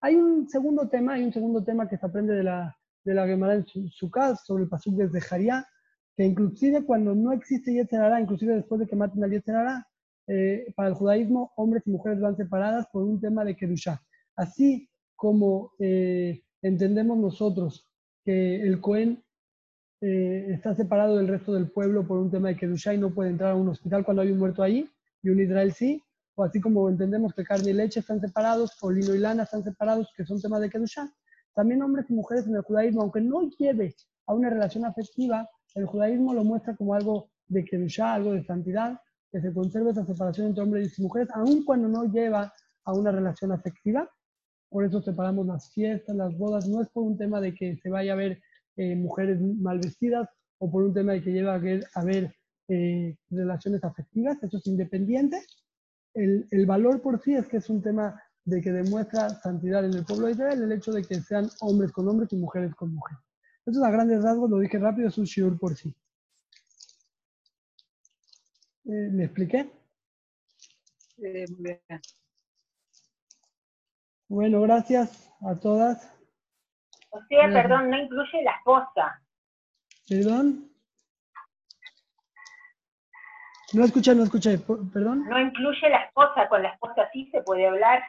Hay un segundo tema, hay un segundo tema que se aprende de la, de la Gemara en su, su caso, sobre el pasuk desde Jariá, que inclusive cuando no existe Yetzer Hará, inclusive después de que maten al Yetzer Hará, eh, para el judaísmo, hombres y mujeres van separadas por un tema de Kedushá. Así como eh, entendemos nosotros que el Cohen eh, está separado del resto del pueblo por un tema de Kedushá y no puede entrar a un hospital cuando hay un muerto ahí, y un Israel sí, o así como entendemos que carne y leche están separados, o lino y lana están separados, que son temas de Kedushá. También hombres y mujeres en el judaísmo, aunque no lleve a una relación afectiva, el judaísmo lo muestra como algo de Kedushá, algo de santidad, que se conserve esa separación entre hombres y mujeres, aun cuando no lleva a una relación afectiva. Por eso separamos las fiestas, las bodas. No es por un tema de que se vaya a ver eh, mujeres mal vestidas o por un tema de que lleva a ver, a ver eh, relaciones afectivas. Eso es independiente. El, el valor por sí es que es un tema de que demuestra santidad en el pueblo de Israel, el hecho de que sean hombres con hombres y mujeres con mujeres. Eso es a grandes rasgos, lo dije rápido, es un shiur por sí. Eh, ¿Me expliqué? Eh, muy bien. Bueno, gracias a todas. O sea, perdón, no incluye la esposa. Perdón. No escuché, no escuché, perdón. No incluye la esposa, con la esposa sí se puede hablar.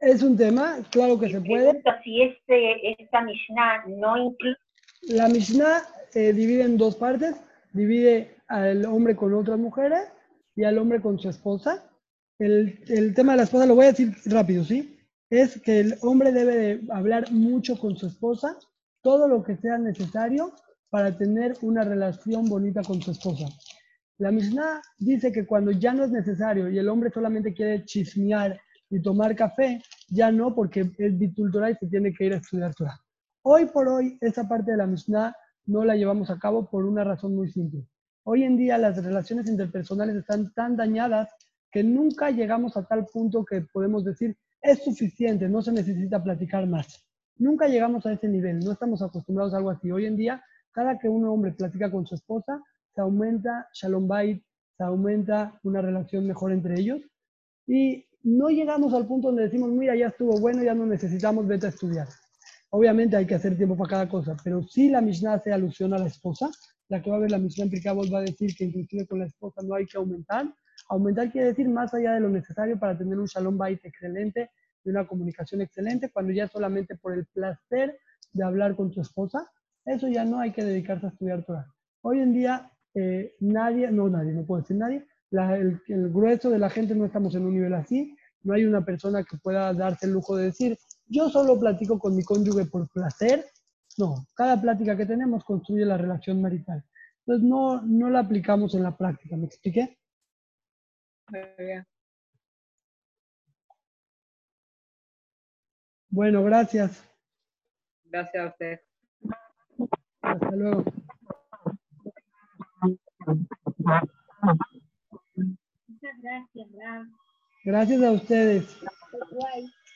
Es un tema, claro que se puede. Si este, esta Mishnah no incluye La Mishnah eh, divide en dos partes. Divide al hombre con otras mujeres y al hombre con su esposa. El, el tema de la esposa lo voy a decir rápido, ¿sí? Es que el hombre debe de hablar mucho con su esposa, todo lo que sea necesario para tener una relación bonita con su esposa. La Mishnah dice que cuando ya no es necesario y el hombre solamente quiere chismear y tomar café, ya no, porque es Bitul Torah y se tiene que ir a estudiar Torah. Hoy por hoy, esa parte de la Mishnah no la llevamos a cabo por una razón muy simple. Hoy en día las relaciones interpersonales están tan dañadas que nunca llegamos a tal punto que podemos decir es suficiente, no se necesita platicar más. Nunca llegamos a ese nivel, no estamos acostumbrados a algo así. Hoy en día, cada que un hombre platica con su esposa, se aumenta Shalom Bait, se aumenta una relación mejor entre ellos y no llegamos al punto donde decimos, mira, ya estuvo bueno, ya no necesitamos, vete a estudiar. Obviamente hay que hacer tiempo para cada cosa, pero si la Mishnah hace alusión a la esposa, la que va a ver la Mishnah en Pirkei va a decir que inclusive con la esposa no hay que aumentar. Aumentar quiere decir más allá de lo necesario para tener un Shalom Bait excelente y una comunicación excelente, cuando ya solamente por el placer de hablar con tu esposa, eso ya no hay que dedicarse a estudiar Torah. Hoy en día eh, nadie, no nadie, no puedo decir nadie, la- el, el grueso de la gente no estamos en un nivel así, no hay una persona que pueda darse el lujo de decir, yo solo platico con mi cónyuge por placer. No, cada plática que tenemos construye la relación marital. Entonces no, no la aplicamos en la práctica, ¿me expliqué? Muy bien. Bueno, gracias. Gracias a usted. Hasta luego. Muchas gracias, Ram. Gracias a ustedes.